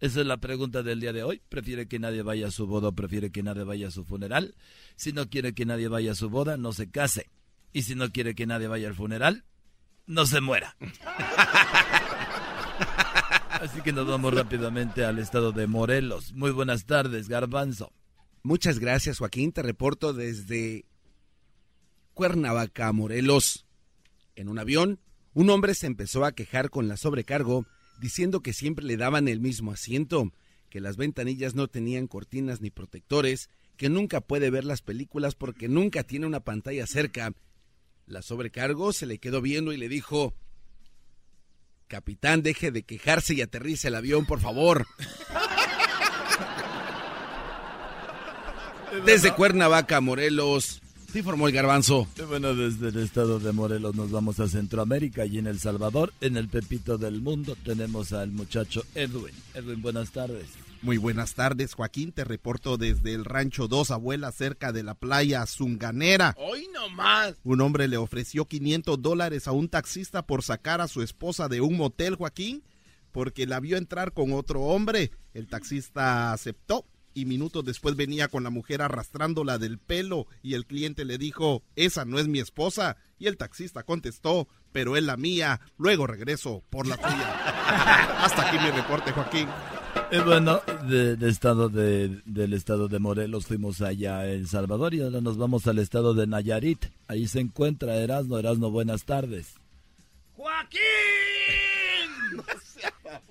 Esa es la pregunta del día de hoy. ¿Prefiere que nadie vaya a su boda o prefiere que nadie vaya a su funeral? Si no quiere que nadie vaya a su boda, no se case. Y si no quiere que nadie vaya al funeral, no se muera. (laughs) Así que nos vamos rápidamente al estado de Morelos. Muy buenas tardes, Garbanzo. Muchas gracias, Joaquín. Te reporto desde Cuernavaca, Morelos. En un avión, un hombre se empezó a quejar con la sobrecargo, diciendo que siempre le daban el mismo asiento, que las ventanillas no tenían cortinas ni protectores, que nunca puede ver las películas porque nunca tiene una pantalla cerca. La sobrecargo se le quedó viendo y le dijo, Capitán, deje de quejarse y aterrice el avión, por favor. (laughs) Desde Cuernavaca, Morelos, te informó el garbanzo. Bueno, desde el estado de Morelos nos vamos a Centroamérica y en El Salvador, en el Pepito del Mundo, tenemos al muchacho Edwin. Edwin, buenas tardes. Muy buenas tardes, Joaquín. Te reporto desde el rancho Dos Abuelas, cerca de la playa Zunganera. Hoy nomás. Un hombre le ofreció 500 dólares a un taxista por sacar a su esposa de un motel, Joaquín, porque la vio entrar con otro hombre. El taxista aceptó y minutos después venía con la mujer arrastrándola del pelo y el cliente le dijo, esa no es mi esposa. Y el taxista contestó, pero es la mía, luego regreso por la tuya. (laughs) Hasta aquí mi reporte, Joaquín. Bueno, de, de estado de, del estado de Morelos fuimos allá a El Salvador y ahora nos vamos al estado de Nayarit. Ahí se encuentra Erasno. Erasno, buenas tardes. ¡Joaquín! (laughs)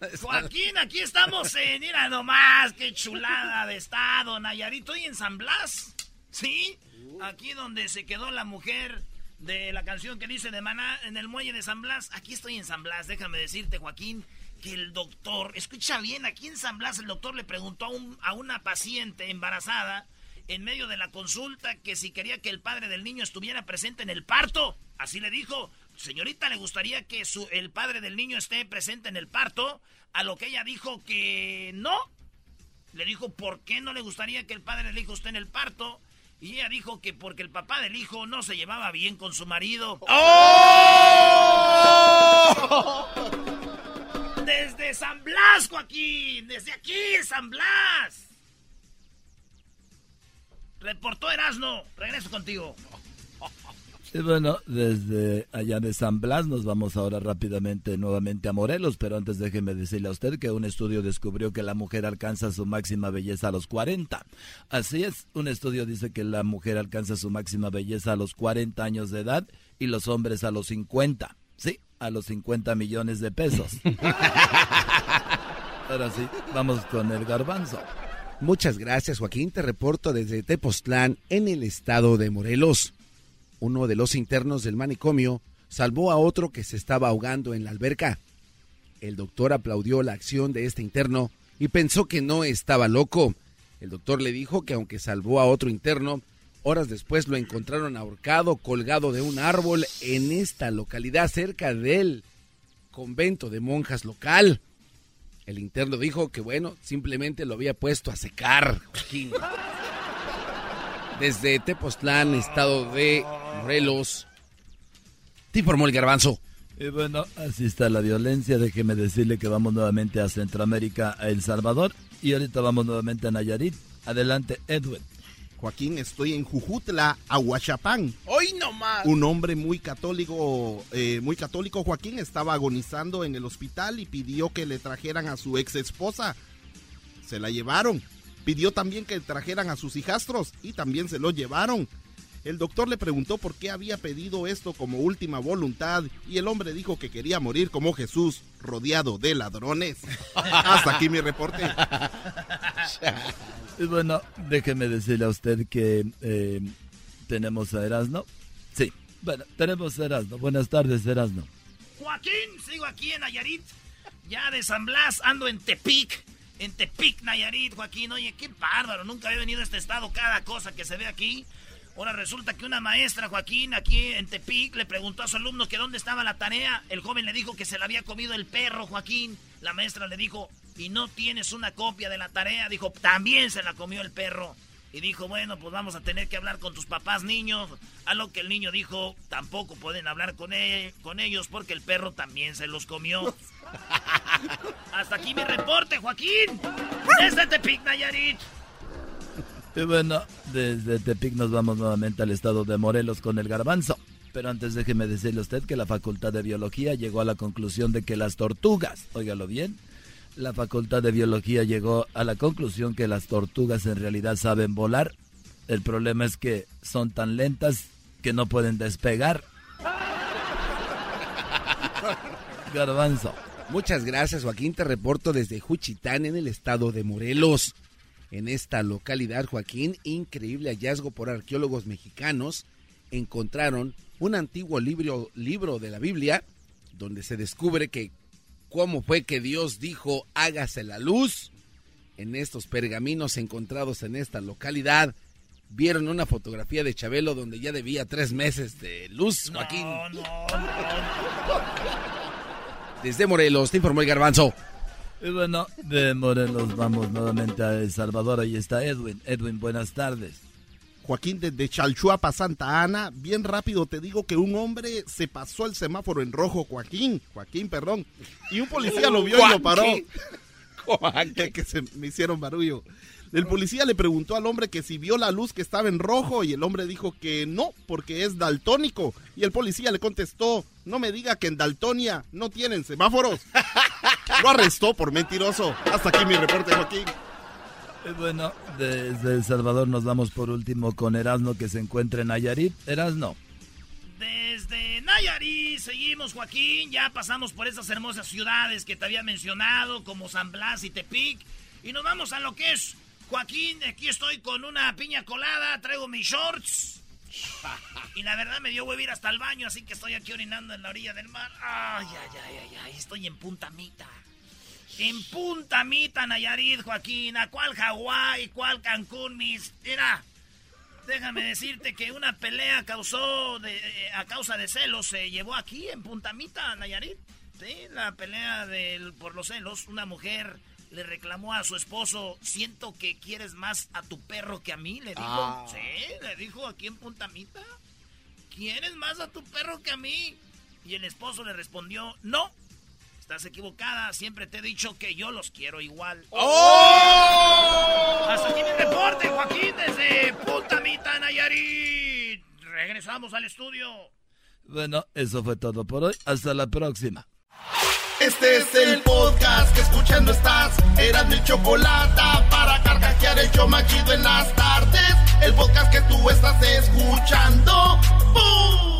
(laughs) Joaquín, aquí estamos en, mira nomás, qué chulada de estado, Nayarit. Estoy en San Blas, ¿sí? Aquí donde se quedó la mujer de la canción que dice de Maná en el muelle de San Blas. Aquí estoy en San Blas, déjame decirte, Joaquín, que el doctor, escucha bien, aquí en San Blas el doctor le preguntó a, un- a una paciente embarazada en medio de la consulta que si quería que el padre del niño estuviera presente en el parto. Así le dijo, señorita, ¿le gustaría que su, el padre del niño esté presente en el parto? A lo que ella dijo que no. Le dijo, ¿por qué no le gustaría que el padre del hijo esté en el parto? Y ella dijo que porque el papá del hijo no se llevaba bien con su marido. Desde San Blas, Joaquín. Desde aquí, San Blas. Reportó Erasno. Regreso contigo. Y bueno, desde allá de San Blas nos vamos ahora rápidamente nuevamente a Morelos, pero antes déjeme decirle a usted que un estudio descubrió que la mujer alcanza su máxima belleza a los 40. Así es, un estudio dice que la mujer alcanza su máxima belleza a los 40 años de edad y los hombres a los 50. Sí, a los 50 millones de pesos. (laughs) Ahora sí, vamos con el garbanzo. Muchas gracias, Joaquín. Te reporto desde Tepoztlán, en el estado de Morelos. Uno de los internos del manicomio salvó a otro que se estaba ahogando en la alberca. El doctor aplaudió la acción de este interno y pensó que no estaba loco. El doctor le dijo que aunque salvó a otro interno, horas después lo encontraron ahorcado, colgado de un árbol en esta localidad cerca del convento de monjas local. El interno dijo que bueno, simplemente lo había puesto a secar. Desde Tepoztlán, estado de Morelos, te informó el garbanzo. Y bueno, así está la violencia. Déjeme decirle que vamos nuevamente a Centroamérica, a El Salvador. Y ahorita vamos nuevamente a Nayarit. Adelante, Edwin. Joaquín, estoy en Jujutla, Aguachapán. Hoy nomás. Un hombre muy católico, eh, muy católico, Joaquín, estaba agonizando en el hospital y pidió que le trajeran a su ex esposa. Se la llevaron. Pidió también que trajeran a sus hijastros y también se lo llevaron. El doctor le preguntó por qué había pedido esto como última voluntad y el hombre dijo que quería morir como Jesús, rodeado de ladrones. (laughs) Hasta aquí mi reporte. Y (laughs) bueno, déjeme decirle a usted que eh, tenemos a Erasno. Sí, bueno, tenemos a Erasno. Buenas tardes, Erasno. Joaquín, sigo aquí en Nayarit. Ya de San Blas ando en Tepic. En Tepic, Nayarit, Joaquín. Oye, qué bárbaro. Nunca había venido a este estado. Cada cosa que se ve aquí. Ahora resulta que una maestra, Joaquín, aquí en Tepic, le preguntó a su alumno que dónde estaba la tarea. El joven le dijo que se la había comido el perro, Joaquín. La maestra le dijo, ¿y no tienes una copia de la tarea? Dijo, también se la comió el perro. Y dijo, bueno, pues vamos a tener que hablar con tus papás niños. A lo que el niño dijo, tampoco pueden hablar con, e- con ellos porque el perro también se los comió. (laughs) Hasta aquí mi reporte, Joaquín. Desde Tepic, Nayarit. Y bueno, desde Tepic nos vamos nuevamente al estado de Morelos con el garbanzo. Pero antes déjeme decirle a usted que la Facultad de Biología llegó a la conclusión de que las tortugas, óigalo bien, la Facultad de Biología llegó a la conclusión que las tortugas en realidad saben volar. El problema es que son tan lentas que no pueden despegar. (laughs) Garbanzo. Muchas gracias, Joaquín. Te reporto desde Juchitán, en el estado de Morelos. En esta localidad, Joaquín, increíble hallazgo por arqueólogos mexicanos, encontraron un antiguo libro, libro de la Biblia donde se descubre que cómo fue que Dios dijo hágase la luz. En estos pergaminos encontrados en esta localidad, vieron una fotografía de Chabelo donde ya debía tres meses de luz, Joaquín. Desde Morelos, te informó el garbanzo. Y bueno, de Morelos vamos nuevamente a El Salvador. Ahí está Edwin. Edwin, buenas tardes. Joaquín, desde Chalchuapa, Santa Ana, bien rápido te digo que un hombre se pasó el semáforo en rojo, Joaquín, Joaquín, perdón, y un policía lo vio y lo paró. Joaquín. que, que se me hicieron barullo. El policía le preguntó al hombre que si vio la luz que estaba en rojo y el hombre dijo que no, porque es daltónico. Y el policía le contestó, no me diga que en Daltonia no tienen semáforos. Lo arrestó por mentiroso. Hasta aquí mi reporte, Joaquín. Bueno, desde El Salvador nos vamos por último con Erasmo que se encuentra en Nayarit. Erasmo. Desde Nayarit seguimos, Joaquín. Ya pasamos por esas hermosas ciudades que te había mencionado, como San Blas y Tepic. Y nos vamos a lo que es, Joaquín. Aquí estoy con una piña colada, traigo mis shorts. (laughs) Y la verdad me dio huevo ir hasta el baño, así que estoy aquí orinando en la orilla del mar. Ay, ay, ay, ay, ay. Estoy en Punta Mita. En Punta Mita, Nayarit, Joaquín. ¿A cuál Hawái? ¿Cuál Cancún, mis? Mira, déjame decirte que una pelea causó de- eh, a causa de celos se llevó aquí en Punta Mita, Nayarit. Sí, la pelea del, por los celos. Una mujer le reclamó a su esposo, siento que quieres más a tu perro que a mí, le dijo. Ah. Sí, le dijo aquí en Punta Mita. ¿Quieres más a tu perro que a mí? Y el esposo le respondió, no, estás equivocada, siempre te he dicho que yo los quiero igual. ¡Oh! Hasta aquí mi reporte, Joaquín, desde Punta Mita, Nayarit. Regresamos al estudio. Bueno, eso fue todo por hoy. Hasta la próxima. Este es el podcast que escuchando estás. Eran mi chocolate para carcajear el yo machido en las tardes. El podcast que tú estás escuchando. ¡Bum!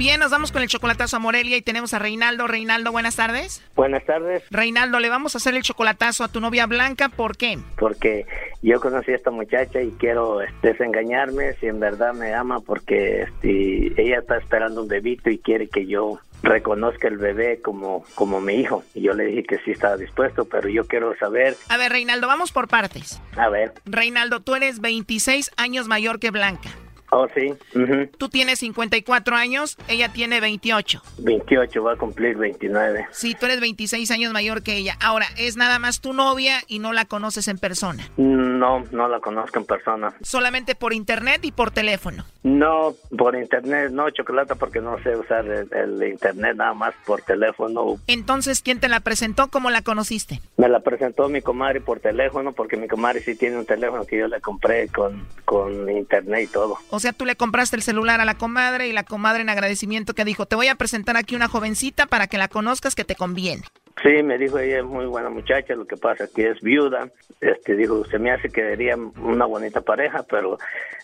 Bien, nos vamos con el chocolatazo a Morelia y tenemos a Reinaldo. Reinaldo, buenas tardes. Buenas tardes, Reinaldo, le vamos a hacer el chocolatazo a tu novia Blanca. ¿Por qué? porque yo conocí a esta muchacha y quiero este, desengañarme si en verdad me ama, porque este, ella está esperando un bebito y quiere que yo reconozca el bebé como, como mi hijo. Y yo le dije que sí estaba dispuesto, pero yo quiero saber, A ver, Reinaldo, vamos por partes. a ver, Reinaldo, tú eres 26 años mayor que Blanca. Oh sí, ujú, Tú tienes 54 años, ella tiene 28. 28, va a cumplir 29. Sí, tú eres 26 años mayor que ella. Ahora, es nada más tu novia y no la conoces en persona. No, no la conozco en persona. Solamente por internet y por teléfono. No, por internet, no, chocolate, porque no sé usar el, el internet nada más por teléfono. Entonces, ¿quién te la presentó? ¿Cómo la conociste? Me la presentó mi comadre por teléfono, porque mi comadre sí tiene un teléfono que yo le compré con, con internet y todo. O sea, tú le compraste el celular a la comadre y la comadre en agradecimiento que dijo, te voy a presentar aquí una jovencita para que la conozcas que te conviene. Sí, me dijo ella es muy buena muchacha, lo que pasa es que es viuda. Este dijo, se me hace que sería una bonita pareja, pero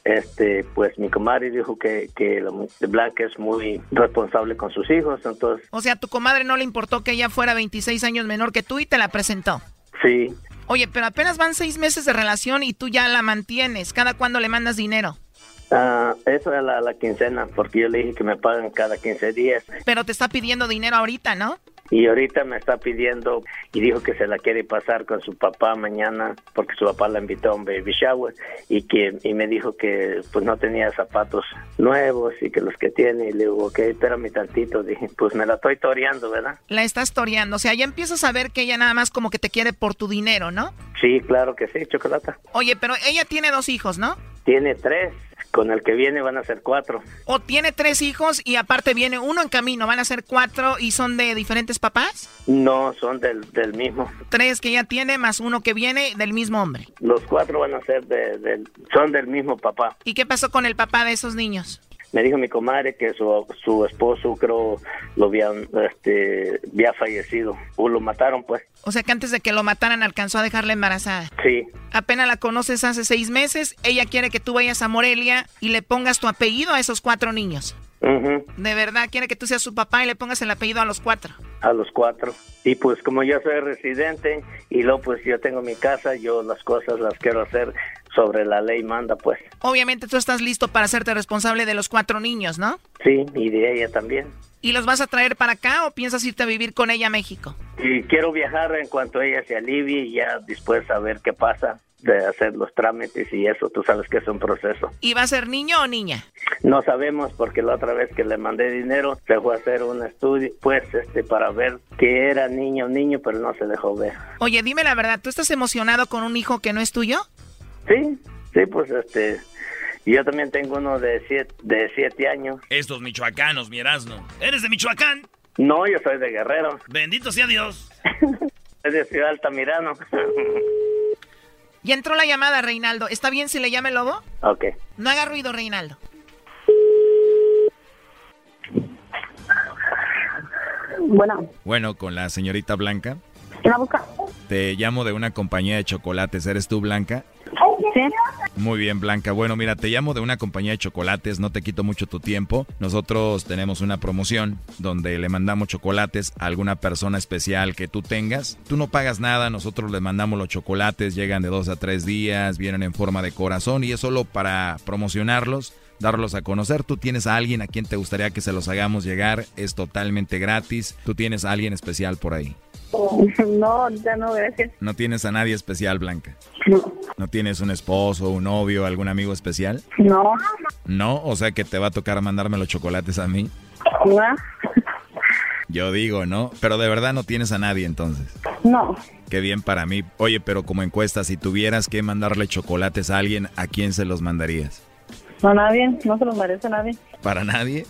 este pues mi comadre dijo que que la Blanca es muy responsable con sus hijos, entonces O sea, a tu comadre no le importó que ella fuera 26 años menor que tú y te la presentó. sí, Oye, pero apenas van seis meses de relación y tú ya la mantienes. ¿Cada cuándo le mandas dinero? Ah, eso es la, la quincena, porque yo le dije que me pagan cada 15 días. Pero te está pidiendo dinero ahorita, ¿no? Y ahorita me está pidiendo y dijo que se la quiere pasar con su papá mañana porque su papá la invitó a un baby shower y que y me dijo que pues no tenía zapatos nuevos y que los que tiene y le digo, ok, espérame tantito, dije, pues me la estoy toreando, ¿verdad? La estás toreando. O sea, ya empiezas a ver que ella nada más como que te quiere por tu dinero, ¿no? Sí, claro que sí, chocolata. Oye, pero ella tiene dos hijos, ¿no? Tiene tres, con el que viene van a ser cuatro. O tiene tres hijos y aparte viene uno en camino. ¿Van a ser cuatro y son de diferentes papás? No, son del, del mismo. Tres que ella tiene más uno que viene del mismo hombre. Los cuatro van a ser de, del- son del mismo papá. ¿Y qué pasó con el papá de esos niños? Me dijo mi comadre que su, su esposo creo lo habían, este, había fallecido o lo mataron pues. O sea que antes de que lo mataran alcanzó a dejarla embarazada. Sí, Apenas la conoces hace seis meses, ella quiere que tú vayas a Morelia y le pongas tu apellido a esos cuatro niños. ujú, De verdad, quiere que tú seas su papá y le pongas el apellido a los cuatro. a los cuatro. Y pues como yo soy residente y luego pues yo tengo mi casa, yo las cosas las quiero hacer sobre la ley manda, pues. Obviamente tú estás listo para hacerte responsable de los cuatro niños, ¿no? Sí, y de ella también. ¿Y los vas a traer para acá o piensas irte a vivir con ella a México? Y quiero viajar en cuanto ella se alivie y ya después a ver qué pasa de hacer los trámites y eso, tú sabes que es un proceso. ¿Y va a ser niño o niña? No sabemos porque la otra vez que le mandé dinero se fue a hacer un estudio, pues, este, para ver que era niño o niño, pero no se dejó ver. Oye, dime la verdad, ¿tú estás emocionado con un hijo que no es tuyo? Sí, sí, pues, este, yo también tengo uno de siete, de siete años. Estos michoacanos, mi Erasno. ¿Eres de Michoacán? No, yo soy de Guerrero. Bendito sea Dios. (laughs) es de Ciudad Altamirano. (laughs) Ya entró la llamada, Reinaldo. ¿Está bien si le llame el lobo? Ok. No haga ruido, Reinaldo. Bueno. Bueno, con la señorita Blanca. ¿La busca? Te llamo de una compañía de chocolates. ¿Eres tú, Blanca? Muy bien, Blanca. Bueno, mira, te llamo de una compañía de chocolates, no te quito mucho tu tiempo. Nosotros tenemos una promoción donde le mandamos chocolates a alguna persona especial que tú tengas. Tú no pagas nada, nosotros le mandamos los chocolates, llegan de dos a tres días, vienen en forma de corazón y es solo para promocionarlos darlos a conocer. Tú tienes a alguien a quien te gustaría que se los hagamos llegar, es totalmente gratis. Tú tienes a alguien especial por ahí. (laughs) No, ya no, gracias. No tienes a nadie especial, Blanca. No. ¿No tienes un esposo, un novio, algún amigo especial? No. No, o sea que te va a tocar mandarme los chocolates a mí. No. Yo digo, ¿no? Pero de verdad no tienes a nadie entonces. No. Qué bien para mí. Oye, pero como encuesta, si tuvieras que mandarle chocolates a alguien, ¿a quién se los mandarías? No, nadie. No se los merece nadie. ¿Para nadie?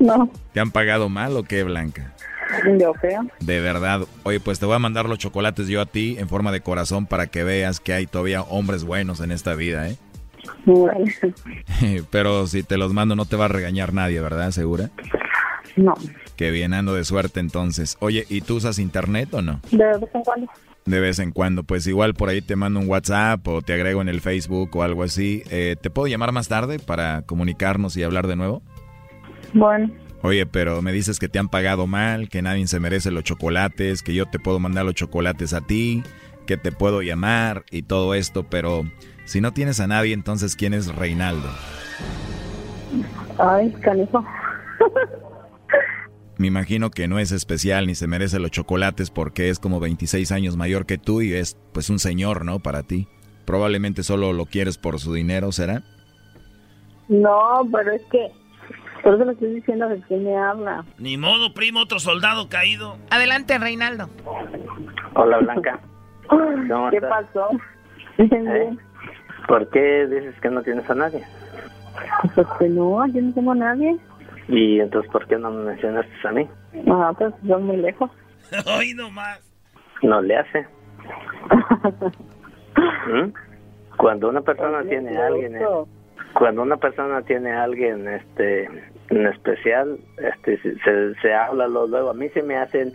No. ¿Te han pagado mal o qué, Blanca? Yo creo. De verdad. Oye, pues te voy a mandar los chocolates yo a ti en forma de corazón para que veas que hay todavía hombres buenos en esta vida, ¿eh? Bueno. (laughs) Pero si te los mando no te va a regañar nadie, ¿verdad? ¿Segura? No. Qué bien, ando de suerte entonces. Oye, ¿y tú usas internet o no? De vez en cuando. De vez en cuando, pues igual por ahí te mando un WhatsApp o te agrego en el Facebook o algo así. Eh, ¿Te puedo llamar más tarde para comunicarnos y hablar de nuevo? Bueno. Oye, pero me dices que te han pagado mal, que nadie se merece los chocolates, que yo te puedo mandar los chocolates a ti, que te puedo llamar y todo esto, pero si no tienes a nadie, entonces ¿quién es Reinaldo? Ay, canijo. (laughs) Me imagino que no es especial ni se merece los chocolates porque es como 26 años mayor que tú y es pues un señor, ¿no? Para ti. Probablemente solo lo quieres por su dinero, ¿será? No, pero es que... Por eso le estoy diciendo de quién me habla. Ni modo, primo, otro soldado caído. Adelante, Reinaldo. Hola, Blanca. (laughs) ¿Cómo ¿Qué estás? pasó? (laughs) ¿Eh? ¿Por qué dices que no tienes a nadie? Pues que no, yo no tengo a nadie. Y entonces, ¿por qué no me mencionaste a mí? Ah, pues son muy lejos. (laughs) Hoy nomás. No le hace. (laughs) ¿Mm? Cuando una persona tiene a alguien, eh, cuando una persona tiene a alguien, este, en especial, este, se- se, se habla lo- luego. A mí se me hacen,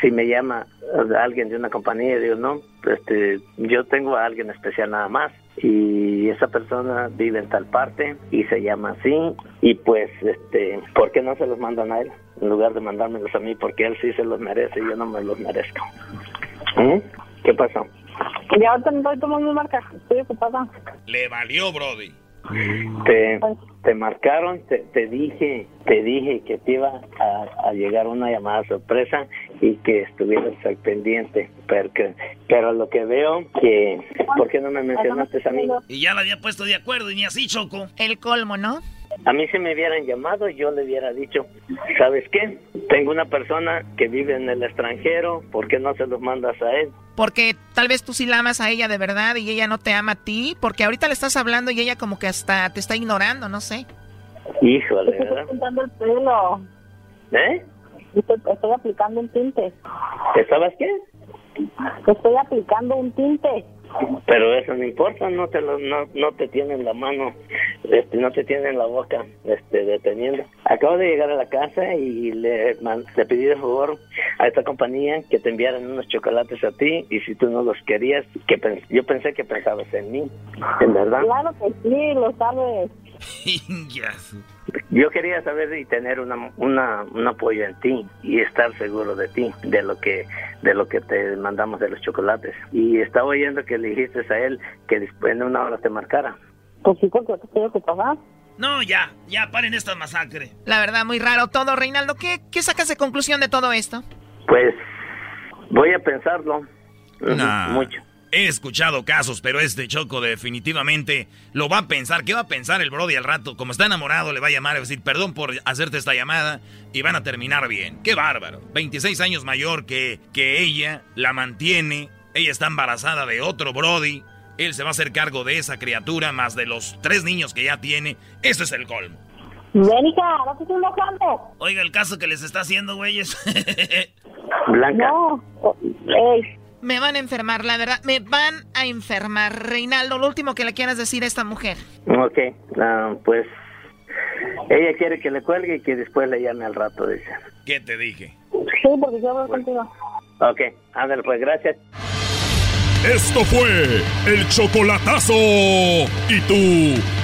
si me llama eh, alguien de una compañía, digo no, este, yo tengo a alguien especial nada más y esa persona vive en tal parte y se llama así y pues, este, ¿por qué no se los mandan a él en lugar de mandármelos a mí? Porque él sí se los merece y yo no me los merezco. ¿Mm? ¿Qué pasó? Ya ahorita no estoy tomando marca, estoy ocupada. Le valió, Brody. Te, te marcaron, te, te dije, te dije que te iba a, a llegar una llamada sorpresa y que estuvieras al pendiente, porque, pero lo que veo que, ¿por qué no me mencionaste a mí? Y ya la había puesto de acuerdo y ni así, Choco. El colmo, ¿no? A mí si me hubieran llamado, yo le hubiera dicho, ¿sabes qué? Tengo una persona que vive en el extranjero, ¿por qué no se los mandas a él? Porque tal vez tú sí la amas a ella de verdad y ella no te ama a ti. Porque ahorita le estás hablando y ella como que hasta te está ignorando, no sé. Híjole, Estoy ¿verdad? pintando el pelo. ¿Eh? Estoy, estoy aplicando un tinte. ¿Sabes qué? Estoy aplicando un tinte. Pero eso no importa, no te lo, no, no te tienen la mano, este, no te tienen la boca este, deteniendo. Acabo de llegar a la casa y le, man- le pedí de favor a esta compañía que te enviaran unos chocolates a ti y si tú no los querías, que yo pensé que pensabas en mí, en verdad. Claro que sí, lo sabes. Yo quería saber y tener una, una, un apoyo en ti y estar seguro de ti, de lo que de lo que te mandamos de los chocolates. Y estaba oyendo que le dijiste a él que después en una hora te marcara. Pues sí, porque estoy ocupada. No, ya, ya, paren esta masacre. La verdad, muy raro todo, Reinaldo. ¿Qué, qué sacas de conclusión de todo esto? Pues voy a pensarlo. Nah. Mucho. He escuchado casos, pero este Choco definitivamente lo va a pensar. ¿Qué va a pensar el Brody al rato? Como está enamorado, le va a llamar y va a decir, perdón por hacerte esta llamada y van a terminar bien. ¡Qué bárbaro! 26 años mayor que, que ella, la mantiene, ella está embarazada de otro Brody, él se va a hacer cargo de esa criatura más de los tres niños que ya tiene. Eso es el colmo. Mónica, no te enojando. Oiga, el caso que les está haciendo, güeyes. (laughs) Blanca. No, ey, Me van a enfermar, la verdad. Me van a enfermar. Reinaldo, lo último que le quieras decir a esta mujer. Ok, ah, pues ella quiere que le cuelgue y que después le llame al rato, dice. ¿Qué te dije? sí, porque yo hablo contigo. Ok, ándale, pues gracias. Esto fue el chocolatazo. ¿Y tú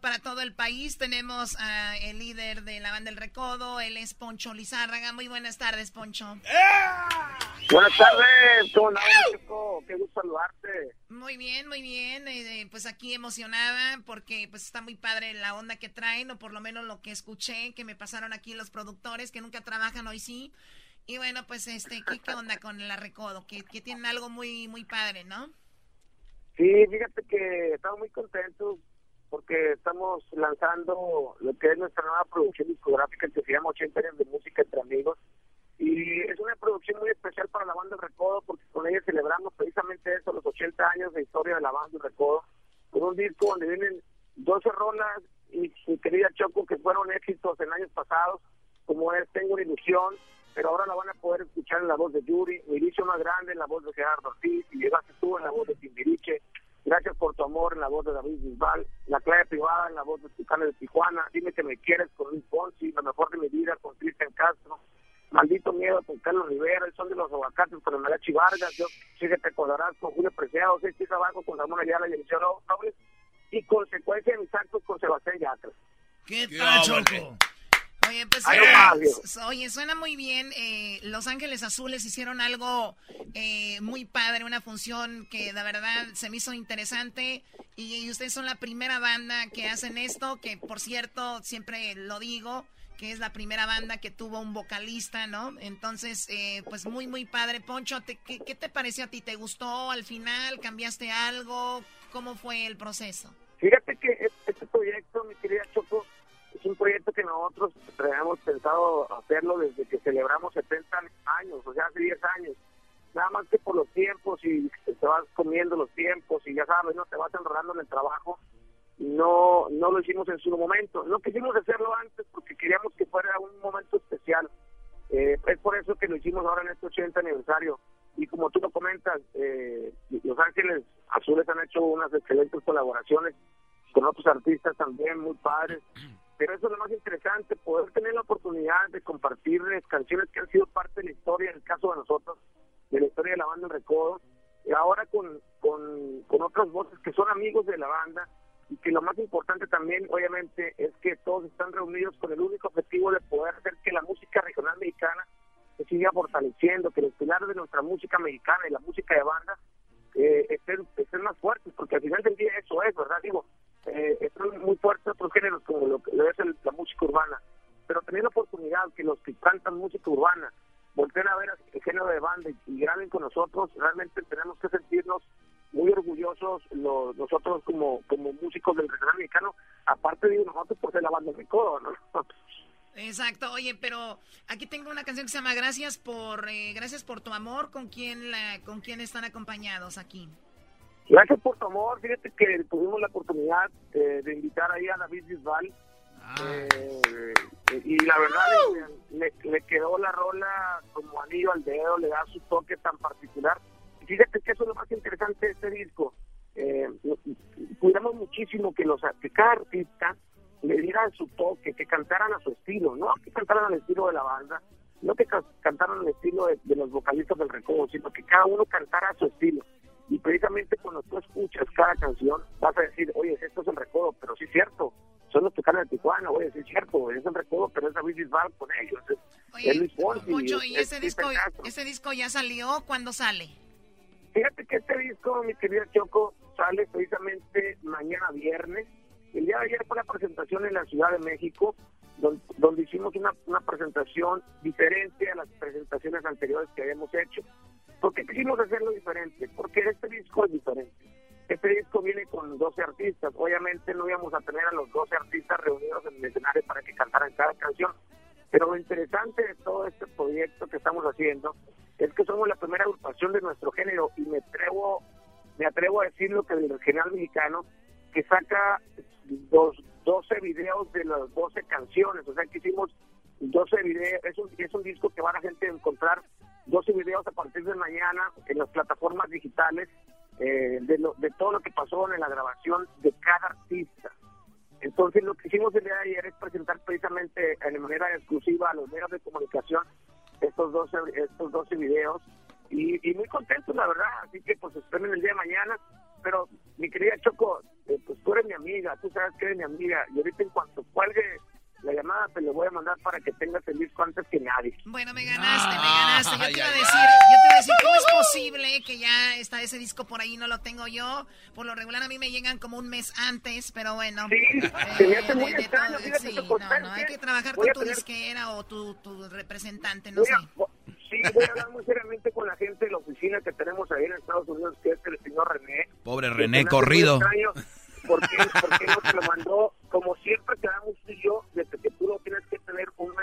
Para todo el país tenemos a el líder de la banda El Recodo, él es Poncho Lizárraga. Muy buenas tardes, Poncho. Buenas tardes, ¿cómo Choco? Qué gusto saludarte. Muy bien, muy bien. eh, eh, pues aquí emocionada porque pues está muy padre la onda que traen, o por lo menos lo que escuché, que me pasaron aquí los productores que nunca trabajan hoy sí. Y bueno, pues este, ¿qué, qué onda con el Recodo? Que, que tienen algo muy, muy padre, ¿no? Sí, fíjate que estamos muy contentos porque estamos lanzando lo que es nuestra nueva producción discográfica que se llama 80 años de música entre amigos. Y es una producción muy especial para la banda Recodo porque con ella celebramos precisamente eso, los 80 años de historia de la banda Recodo, con un disco donde vienen 12 rolas y querida Choco que fueron éxitos en años pasados, como es Tengo una ilusión, pero ahora la van a poder escuchar en la voz de Yuri, mi inicio más grande en la voz de Gerardo Ortiz, y llegaste tú en la voz de Timbiriche, Gracias por tu amor en la voz de David Bisbal, La clave privada en la voz de Tucano de Tijuana, Dime que me quieres con Luis Fonsi, Lo mejor de mi vida con Cristian Castro, Maldito miedo con Carlos Rivera, El son de los aguacates con el Malachi Vargas, Yo sí que te acordarás con Julio Preciado, Seis pies abajo con Ramón Ayala y Eliseo Robles, y Consecuencia de mis actos con Sebastián Yatra. ¿Qué tal, Choco? Oye, pues s- oye, suena muy bien. eh, Los Ángeles Azules hicieron algo eh, muy padre, una función que de verdad se me hizo interesante. Y, y ustedes son la primera banda que hacen esto, que por cierto, siempre lo digo, que es la primera banda que tuvo un vocalista, ¿no? Entonces, eh, pues muy, muy padre. Poncho, ¿te- qué, qué te pareció a ti? ¿Te gustó al final? ¿Cambiaste algo? ¿Cómo fue el proceso? Fíjate que es- este proyecto, mi querida Choco, un proyecto que nosotros habíamos pensado hacerlo desde que celebramos 70 años, o sea, hace 10 años. Nada más que por los tiempos y te vas comiendo los tiempos y ya sabes, no te vas enrolando en el trabajo. No, no lo hicimos en su momento. No quisimos hacerlo antes porque queríamos que fuera un momento especial. Eh, es por eso que lo hicimos ahora en este 80 aniversario. Y como tú lo comentas, eh, Los Ángeles Azules han hecho unas excelentes colaboraciones con otros artistas también muy padres. Pero eso es lo más interesante, poder tener la oportunidad de compartirles canciones que han sido parte de la historia, en el caso de nosotros, de la historia de la banda El Recodo, y ahora con, con, con otras voces que son amigos de la banda, y que lo más importante también, obviamente, es que todos están reunidos con el único objetivo de poder hacer que la música regional mexicana se siga fortaleciendo, que los pilares de nuestra música mexicana y la música de banda eh, estén, estén más fuertes, porque al final del día eso es, ¿verdad? Digo, eh, están muy fuertes otros géneros como lo que es el- la música urbana, pero tener la oportunidad que los que cantan música urbana volteen a ver el género de banda y, graben con nosotros, realmente tenemos que sentirnos muy orgullosos los, nosotros como, como músicos del regional mexicano, aparte de nosotros por ser la banda de. Exacto, oye, pero aquí tengo una canción que se llama Gracias por eh, Gracias por tu amor, ¿con quién la con quién están acompañados aquí? Gracias por tu amor. Fíjate que tuvimos la oportunidad eh, de invitar ahí a David Bisbal. Eh, Y la verdad le, le quedó la rola como anillo al dedo, le da su toque tan particular. Y fíjate que eso es lo más interesante de este disco. Eh, cuidamos muchísimo que, los, que cada artista le dieran su toque, que cantaran a su estilo, no que cantaran al estilo de la banda, no que ca- cantaran al estilo de, de los vocalistas del recodo, sino que cada uno cantara a su estilo. Y precisamente cuando tú escuchas cada canción, vas a decir, oye, esto es el recodo, pero sí es cierto, son los tucanes de Tijuana, oye, sí es cierto, es el recodo, pero es David Bisbal con ellos, es, es Luis Fonsi, Poncho, ¿y es ese disco, Castro. ese disco ya salió? ¿Cuándo sale? Fíjate que este disco, mi querida Choco, sale precisamente mañana viernes. El día de ayer fue la presentación en la Ciudad de México, don- donde, hicimos una, una presentación diferente a las presentaciones anteriores que habíamos hecho. ¿Por qué quisimos hacerlo diferente? Porque este disco es diferente. Este disco viene con 12 artistas. Obviamente no íbamos a tener a los 12 artistas reunidos en el escenario para que cantaran cada canción. Pero lo interesante de todo este proyecto que estamos haciendo es que somos la primera agrupación de nuestro género y me atrevo, me atrevo a decirlo que del regional mexicano que saca dos, 12 videos de las 12 canciones, o sea que hicimos 12 videos, es un, es un disco que va a gente a encontrar 12 videos a partir de mañana en las plataformas digitales eh, de, lo- de todo lo que pasó en la grabación de cada artista. Entonces lo que hicimos el día de ayer es presentar precisamente de manera exclusiva a los medios de comunicación estos 12, estos 12 videos. Y, muy contentos la verdad, así que pues esperen el día de mañana, pero mi querida Choco, eh, pues tú eres mi amiga, tú sabes que eres mi amiga. Y ahorita en cuanto cuelgue la llamada te lo voy a mandar para que tengas el disco antes que nadie. Bueno, me ganaste, me ganaste. Yo te iba a decir, ay. yo te iba a decir, ¿cómo es posible que ya está ese disco por ahí no lo tengo yo? Por lo regular a mí me llegan como un mes antes, pero bueno. Sí, eh, se me hace muy de- de extraño, todo, sí, no, ¿sabes no, hay que trabajar Voy con tu tener- disquera o tu, tu representante, no Voy sé. a- sí, voy a hablar muy seriamente con la gente de la oficina que tenemos ahí en Estados Unidos, que es el señor René. Pobre René corrido. extraño ¿Por qué, por qué no te lo mandó? Como siempre quedamos tú y yo, desde que tú lo tienes que tener un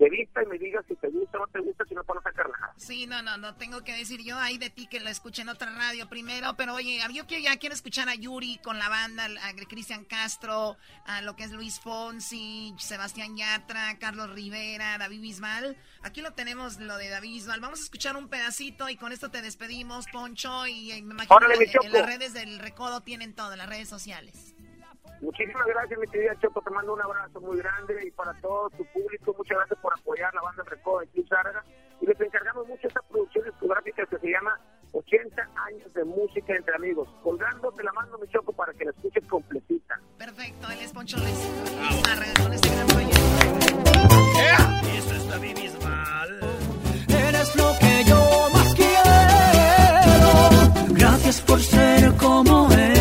de vista y me digas si te gusta o no te gusta, si no para no sacar nada. Sí, no, no, no tengo que decir yo ahí de ti que lo escuché en otra radio primero, pero oye, yo que ya quiero escuchar a Yuri con la banda, a Cristian Castro, a lo que es Luis Fonsi, Sebastián Yatra, Carlos Rivera, David Bisbal. Aquí lo tenemos, lo de David Bisbal. Vamos a escuchar un pedacito y con esto te despedimos, Poncho, y eh, me imagino Órale, que en las redes del Recodo tienen todo, en las redes sociales. Muchísimas gracias, mi querida Choco. Te mando un abrazo muy grande y para todo tu público, muchas gracias por apoyar la banda Recodo de Club Sarga. Y les encargamos mucho esta producción discográfica que se llama 80 años de música entre amigos. Colgando te la mando, mi Choco, para que la escuches completita. Perfecto, él es Poncho. Con este gran proyecto. Eso es David Bisbal. Eres lo que yo más quiero. Gracias por ser como eres.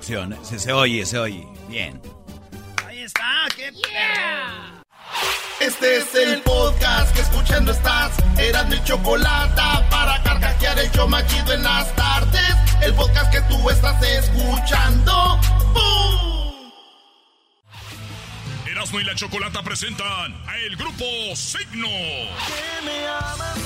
Producción. Se, se oye, se oye. Bien. Ahí está, qué perro. Este es el podcast que escuchando estás. Eran mi chocolate para carcajear el yo machido en las tardes. El podcast que tú estás escuchando. ¡Bum! Erasmo y la Chocolata presentan a el grupo Signo. Que me amas,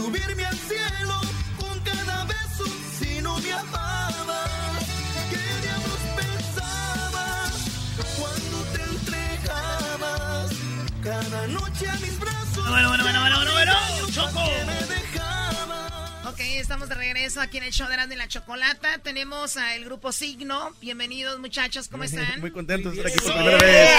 subirme al cielo con cada beso si no me amabas. ¿Qué diablos pensabas cuando te entregabas cada noche a mis brazos? Bueno, bueno, bueno, bueno, bueno, bueno. Choco. Ok, estamos de regreso aquí en el show de Erasmo y la Chocolata. Tenemos al grupo Signo. Bienvenidos, muchachos, ¿cómo están? Muy contentos de estar aquí por primera vez.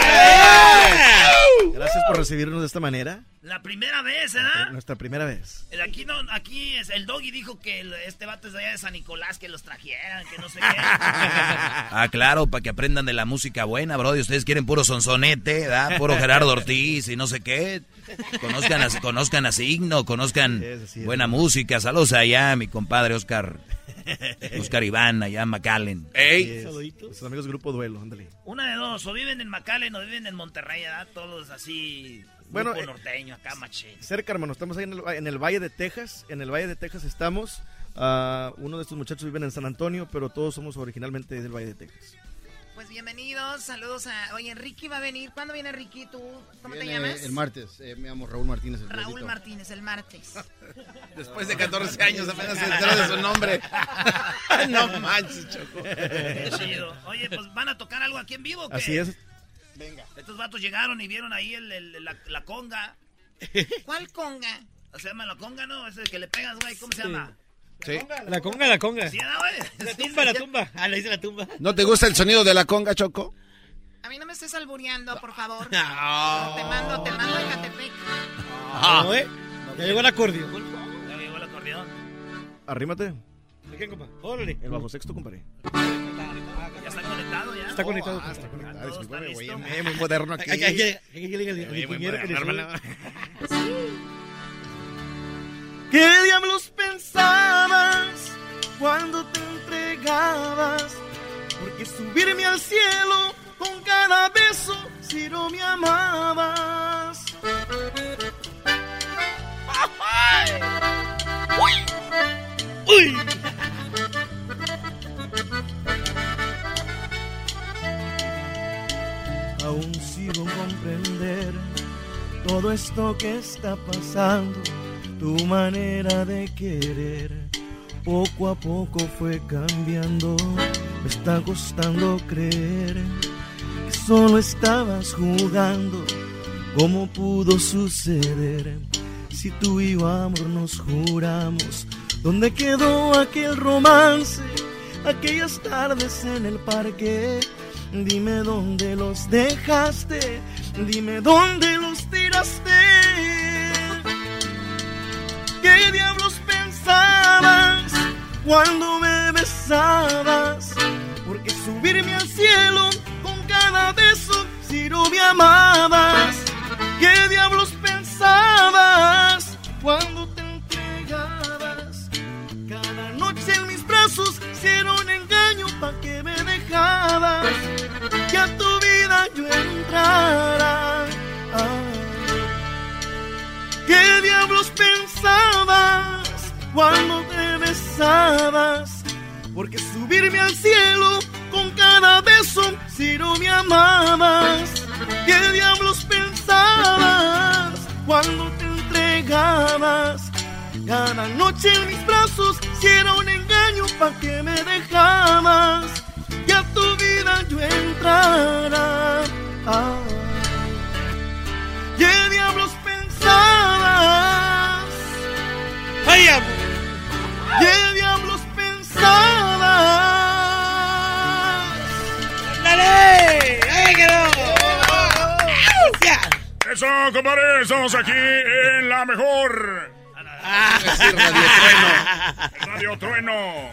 Gracias por recibirnos de esta manera. La primera vez, ¿verdad? Nuestra primera vez. Aquí no, aquí es, el doggy dijo que el- este vato es de allá de San Nicolás, que los trajeran, que no sé qué. (laughs) Ah, claro, para que aprendan de la música buena, bro. Y ustedes quieren puro sonsonete, ¿verdad? Puro Gerardo Ortiz y no sé qué. Conozcan a, conozcan a Signo, conozcan buena música. Saludos allá, mi compadre Oscar. Oscar Iván, allá en McAllen. Ey. Sus amigos del grupo Duelo, ándale. Una de dos, o viven en McAllen o viven en Monterrey, ¿verdad? Todos así, Bueno, grupo eh, norteño, acá machín. Cerca, hermano, estamos ahí en el, en el Valle de Texas. En el Valle de Texas estamos. Ah, uno de estos muchachos viven en San Antonio, pero todos somos originalmente del Valle de Texas. Pues bienvenidos, saludos a... Oye, Ricky va a venir. ¿Cuándo viene Ricky? ¿Tú cómo te llamas? El martes. Eh, me llamo Raúl Martínez. El Raúl. Martínez, el martes. (laughs) Después de 14 años apenas se enteró de su nombre. (laughs) (laughs) no manches, Choco. Qué chido. Oye, pues van a tocar algo aquí en vivo, o ¿qué? Así es. Venga. Estos vatos llegaron y vieron ahí el, el- la, la conga. (laughs) ¿Cuál conga? Se llama la conga, ¿no? Ese que le pegas, güey. ¿Cómo se llama? Sí. La conga, la conga. Sí, ¿no, güey? La tumba, la tumba. Ah, le dice la tumba. ¿No te gusta el sonido de la conga, Choco? A mí no me estés albureando, por favor. (laughs) No. Te mando, te mando a Ecatepec. No, ¿eh? Ya llegó el acordeón. Ya llegó el acordeón. Arrímate. ¿De qué, compa? Órale. El bajo sexto, compadre. Ya está conectado, ya. Está conectado. Ah, está conectado. Discúlpame, güey. listo. Muy moderno aquí. Ay, ay, ay, ay, ay, ay, ay, Oye, muy ingeniero que. ¿Qué diablos pensabas cuando te entregabas? Porque subirme al cielo con cada beso si no me amabas. ¡Uy! Aún sigo comprender todo esto que está pasando, tu manera de querer. Poco a poco fue cambiando, me está costando creer que solo estabas jugando. ¿Cómo pudo suceder? Si tú y yo amor nos juramos, ¿dónde quedó aquel romance? Aquellas tardes en el parque, dime dónde los dejaste, dime dónde los tiraste. ¿Qué diablos pensabas cuando me besabas? Porque subirme al cielo con cada beso si no me amabas. ¿Qué diablos pensabas cuando te entregabas? Cada noche en mis brazos un engaño pa' que me dejabas. Ah. ¿Qué diablos pensabas cuando te besabas? Porque subirme al cielo con cada beso si no me amabas. ¿Qué diablos pensabas cuando te entregabas? Cada noche en mis brazos si era un engaño pa' que me dejabas. Que a tu vida yo entrara. Ah. ¿Qué diablos pensabas? ¡Ay, amor! ¿Qué diablos pensabas? ¡Dale! ¡Ahí quedó! Eso, compadre, estamos aquí en la mejor. Radio Trueno.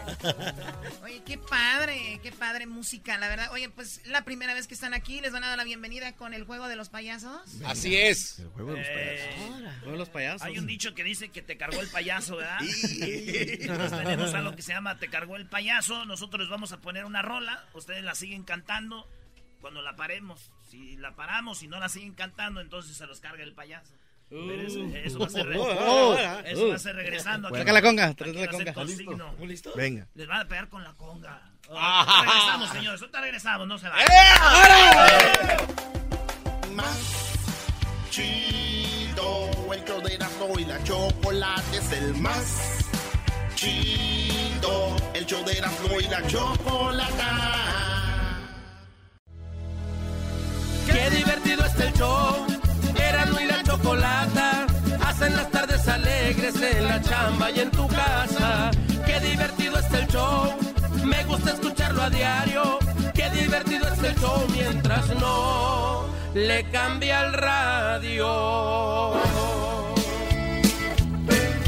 Oye, qué padre, qué padre música, la verdad. Oye, pues la primera vez que están aquí, les van a dar la bienvenida con el juego de los payasos. Así es. El juego de los Eh, Todos los payasos. Hay un dicho que dice que te cargó el payaso, ¿verdad? Entonces tenemos algo que se llama Te cargó el payaso. Nosotros les vamos a poner una rola. Ustedes la siguen cantando cuando la paremos. Si la paramos y no la siguen cantando, entonces se los carga el payaso. Pero eso, eso va a ser, (laughs) re- Oh, eso va a ser regresando. aquí. Saca la conga, trae va la conga. con ¿Listo? Venga. Les van a pegar con la conga. Ah. Ahorita regresamos, señores. Ahorita regresamos, no se vayan. Más chido, el show de Erasmo y la chocolate es el más chido, el show de Erasmo y la chocolata. En la chamba y en tu casa. es el show. Me gusta escucharlo a diario. Qué divertido es el show mientras no le cambia el radio.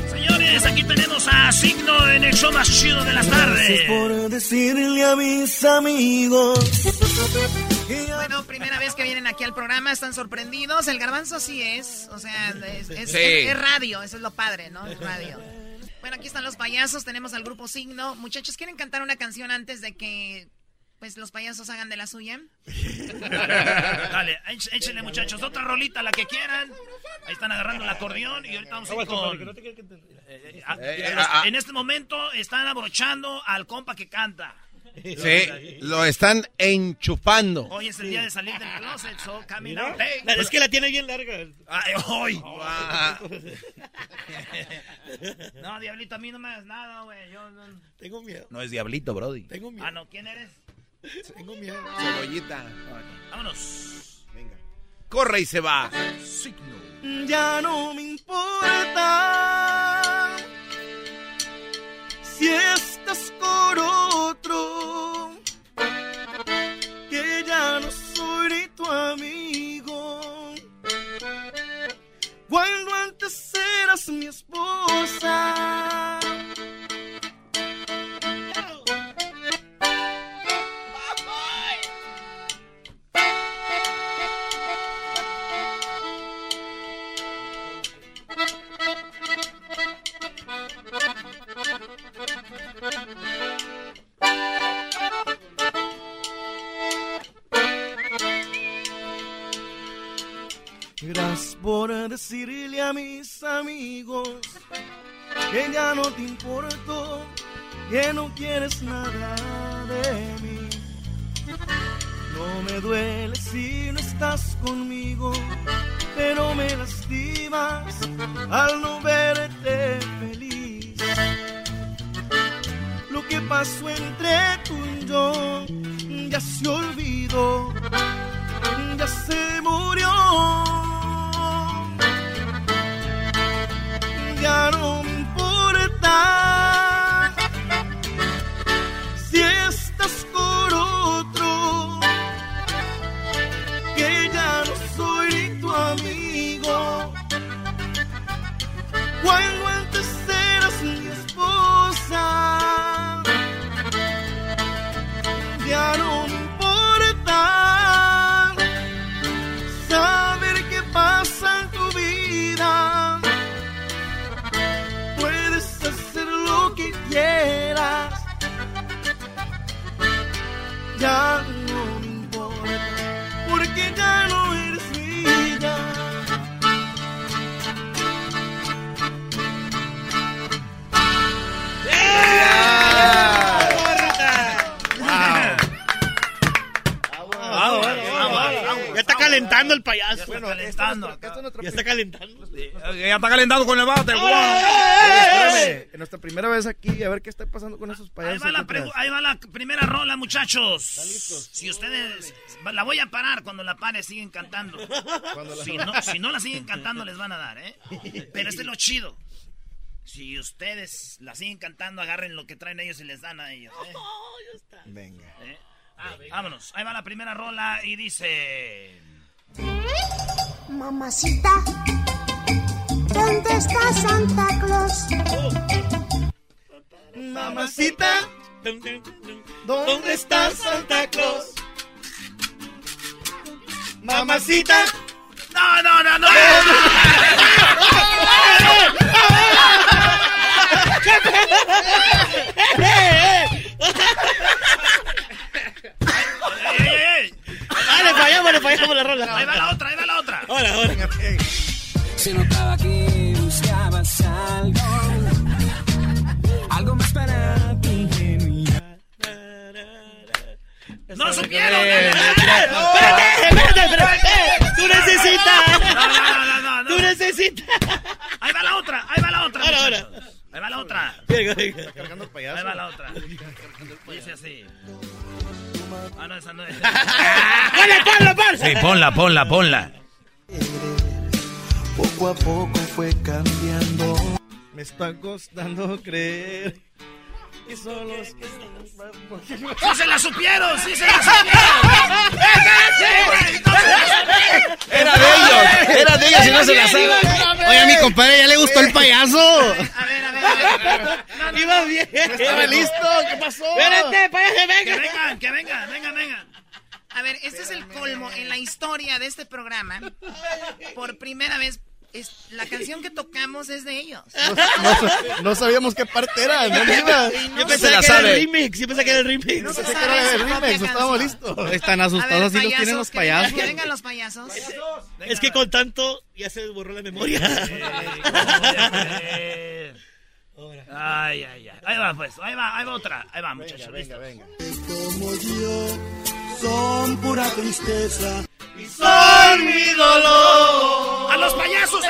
Señores, aquí tenemos a Signo en el show más chido de las tardes. Gracias por decirle a mis amigos. Bueno, primera vez que vienen aquí al programa, están sorprendidos. El garbanzo sí es, o sea, es, es- Sí. es- es radio, eso es lo padre, ¿no? Es radio. Bueno, aquí están los payasos, tenemos al grupo Signo. Muchachos, ¿quieren cantar una canción antes de que pues los payasos hagan de la suya? (laughs) Dale, éch- échenle muchachos, otra rolita, la que quieran. Ahí están agarrando el acordeón y ahorita vamos a ir con... En este momento están abrochando al compa que canta. Sí, lo están enchufando. Hoy es el día de salir del closet, so coming out. Es que la tiene bien larga. Ay, hoy. No, Diablito, a mí no me hagas nada, güey. Yo no... Tengo miedo. No es Diablito, Brody. Tengo miedo. Ah, no, ¿quién eres? Tengo miedo. Cebollita. Vámonos. Venga. Corre y se va. Ya no me importa si estás con otro, que ya no soy tu amigo. Cuando antes eras mi esposa. Gracias por decirle a mis amigos que ya no te importo, que no quieres nada de mí. No me duele si no estás conmigo, pero me lastimas al no verte feliz. Lo que pasó entre tú y yo ya se olvidó, ya se murió. Ya calentando el payaso. Bueno, calentando. Ya está calentando. Ya está calentando con el bate. guau. ¡Eh! Es nuestra primera vez aquí, a ver qué está pasando con esos Ahí payasos. va, la ahí va la primera rola, muchachos. Si ustedes... La voy a parar cuando la pare, siguen cantando. Si no, si no la siguen cantando, les van a dar, ¿eh? Pero este es lo chido. Si ustedes la siguen cantando, agarren lo que traen ellos y les dan a ellos, ¿eh? Venga. ¿Eh? Ah, vámonos. Ahí va la primera rola y dice... Mamacita, ¿dónde está Santa Claus? Mamacita, ¿dónde está Santa Claus? Mamacita. No, no, no, no. (laughs) ¡Ey, ey, ey! Le fallamos, le fallamos la rola. Ahí va la otra, ahí va la otra. Ahora, ahora. Se notaba que buscabas algo, algo más para ti. ¡No supieron! Espérate, espérate, espérate. Tú necesitas. No, no, no, no, no. Tú necesitas. Ahí va la otra, ahí va la otra. Ahora, muchachos. Ahí va la otra. Venga, venga. Cargando el payaso. Ahí va la otra. Dice así. Ah, no, esa no es. (laughs) ¡Ponla, ponla, ponla! Sí, ponla, ponla, ponla. Poco a poco fue cambiando. Me está costando creer Y son los que... ¡Sí se la supieron! ¡Sí se la supieron! Era de ellos, era de ellos y no se la saben. Oye, a mi compadre ya le gustó el payaso. Iba bien. Estaba listo, ¿qué pasó? Espérate, payaso, Que venga. vengan, que vengan, vengan, vengan. A ver, este es el colmo en la historia de este programa. Por primera vez, es, la canción que tocamos es de ellos. No, no sabíamos qué parte era, ¿dónde iba? Yo pensaba que era el remix. Yo pensaba que era el remix. No pensé que era el remix, estábamos listos. Están asustados ver, así los tienen los payasos. Que vengan los payasos. Es que con tanto ya se borró la memoria. (laughs) Ay, ay, ay. Ahí va, pues. Ahí va, ahí va otra. Ahí va, muchachos. Venga, venga. Como yo son pura tristeza. Y son mi dolor. ¡A los payasos! ¡eh!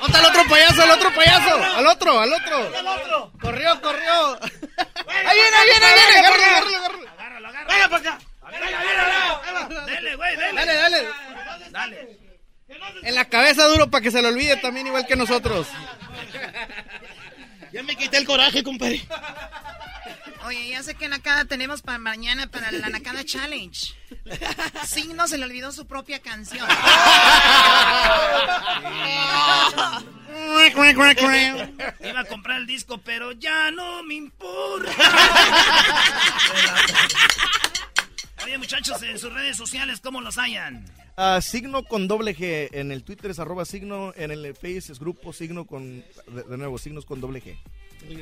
¿Dónde está el otro payaso, al otro payaso? Al otro, al otro. Corrió, corrió. Ahí viene, ahí viene, ahí viene. Agárralo, agárralo, agárralo. Venga para acá. Dale, güey, dale. Dale, dale. Dale. En la cabeza duro para que se lo olvide también igual que nosotros. Ya me quité el coraje, compadre. Oye, ya sé que Nakada tenemos para mañana para la Nakada Challenge. Signo se le olvidó su propia canción. Iba a comprar el disco, pero ya no me importa. (laughs) Oye, muchachos, en sus redes sociales, ¿cómo los hayan? Ah, signo con doble G. En el Twitter es arroba signo. En el Face es grupo signo con. De, de nuevo, signos con doble G.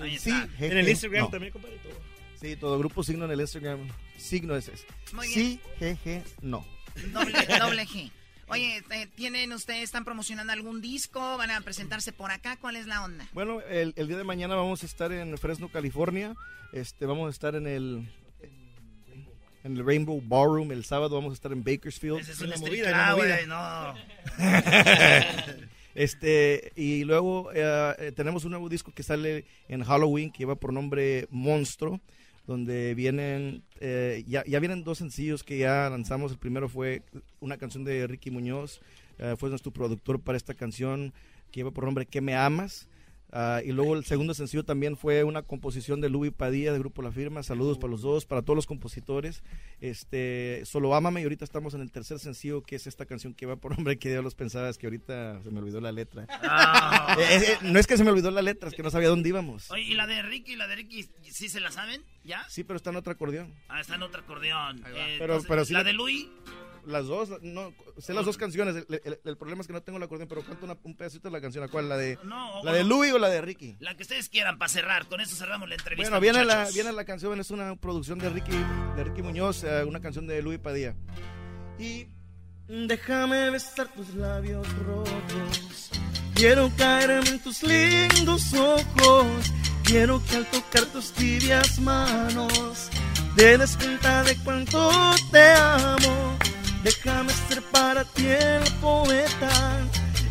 Ahí Sí, está. G, En el Instagram no. también, compadre. todo. Sí, todo grupo signo en el Instagram. Signo es ese. Muy Sí, G, G, no. Doble, doble G. Oye, eh, ¿tienen ustedes, están promocionando algún disco? ¿Van a presentarse por acá? ¿Cuál es la onda? Bueno, el, el día de mañana vamos a estar en Fresno, California. Este, vamos a estar en el en el Rainbow Ballroom. El sábado vamos a estar en Bakersfield. Ese es un la street movida, club, movida. no. (laughs) Este, y luego eh, eh, tenemos un nuevo disco que sale en Halloween que lleva por nombre Monstruo, donde vienen, eh, ya, ya vienen dos sencillos que ya lanzamos. El primero fue una canción de Ricky Muñoz, eh, fue nuestro productor para esta canción que lleva por nombre ¿Qué me amas? Ah, y luego el segundo sencillo también fue una composición de Luis Padilla del grupo La Firma. Saludos para los dos, para todos los compositores. Este, solo ámame y ahorita estamos en el tercer sencillo que es esta canción que va por (laughs) nombre que ya los pensaba, es que ahorita se me olvidó la letra. Ah. Eh, eh, no es que se me olvidó la letra, es que no sabía dónde íbamos. Oye, ¿y la de Ricky? ¿La de Ricky sí se la saben? ¿Ya? Sí, pero está en otro acordeón. Ah, está en otro acordeón. Eh, Pero- entonces, pero sí ¿La la- de Luis? Las dos, no, sé las dos canciones. El, el- el problema es que no tengo el acordeón, pero canto una- un pedacito de la canción. ¿A cuál? ¿La de, No, la de no. Louis o la de Ricky? La que ustedes quieran para cerrar. Con eso cerramos la entrevista. Bueno, viene la, viene la canción, es una producción de Ricky, de Ricky Muñoz, eh, una canción de Luis Padilla. Y déjame besar tus labios rojos. Quiero caerme en tus lindos ojos. Quiero que al tocar tus tibias manos te des cuenta de cuánto te amo. Déjame ser para ti el poeta,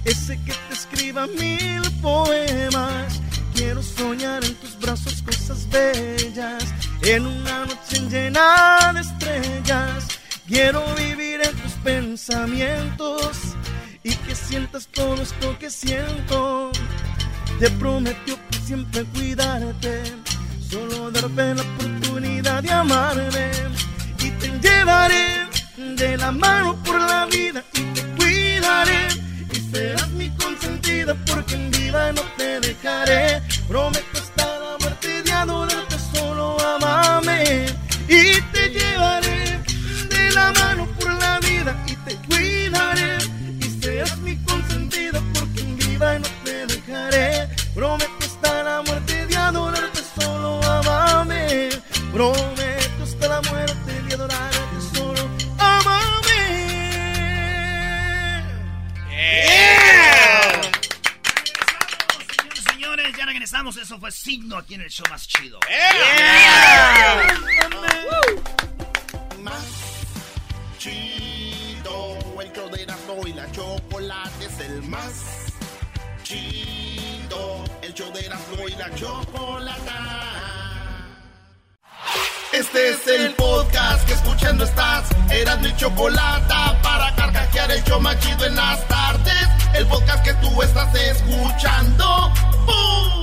ese que te escriba mil poemas. Quiero soñar en tus brazos cosas bellas, en una noche llena de estrellas. Quiero vivir en tus pensamientos y que sientas todo esto que siento. Te prometo por siempre cuidarte, solo darte la oportunidad de amarme y te llevaré de la mano por la vida y te cuidaré y serás mi consentida porque en vida no te dejaré. Prometo hasta la muerte de adorarte, solo amame y te llevaré de la mano por la vida y te cuidaré y serás mi consentida porque en vida no te dejaré. Prometo hasta la muerte de adorarte, solo amame. Prometo regresamos. Eso fue signo aquí en el show más chido. Más chido, el show de Erasmo y la chocolate es el más chido, el show de Erasmo y la chocolata. Este es el podcast que escuchando estás. Eras mi chocolata para carcajear el show más chido en las tardes. El podcast que tú estás escuchando. ¡Bum!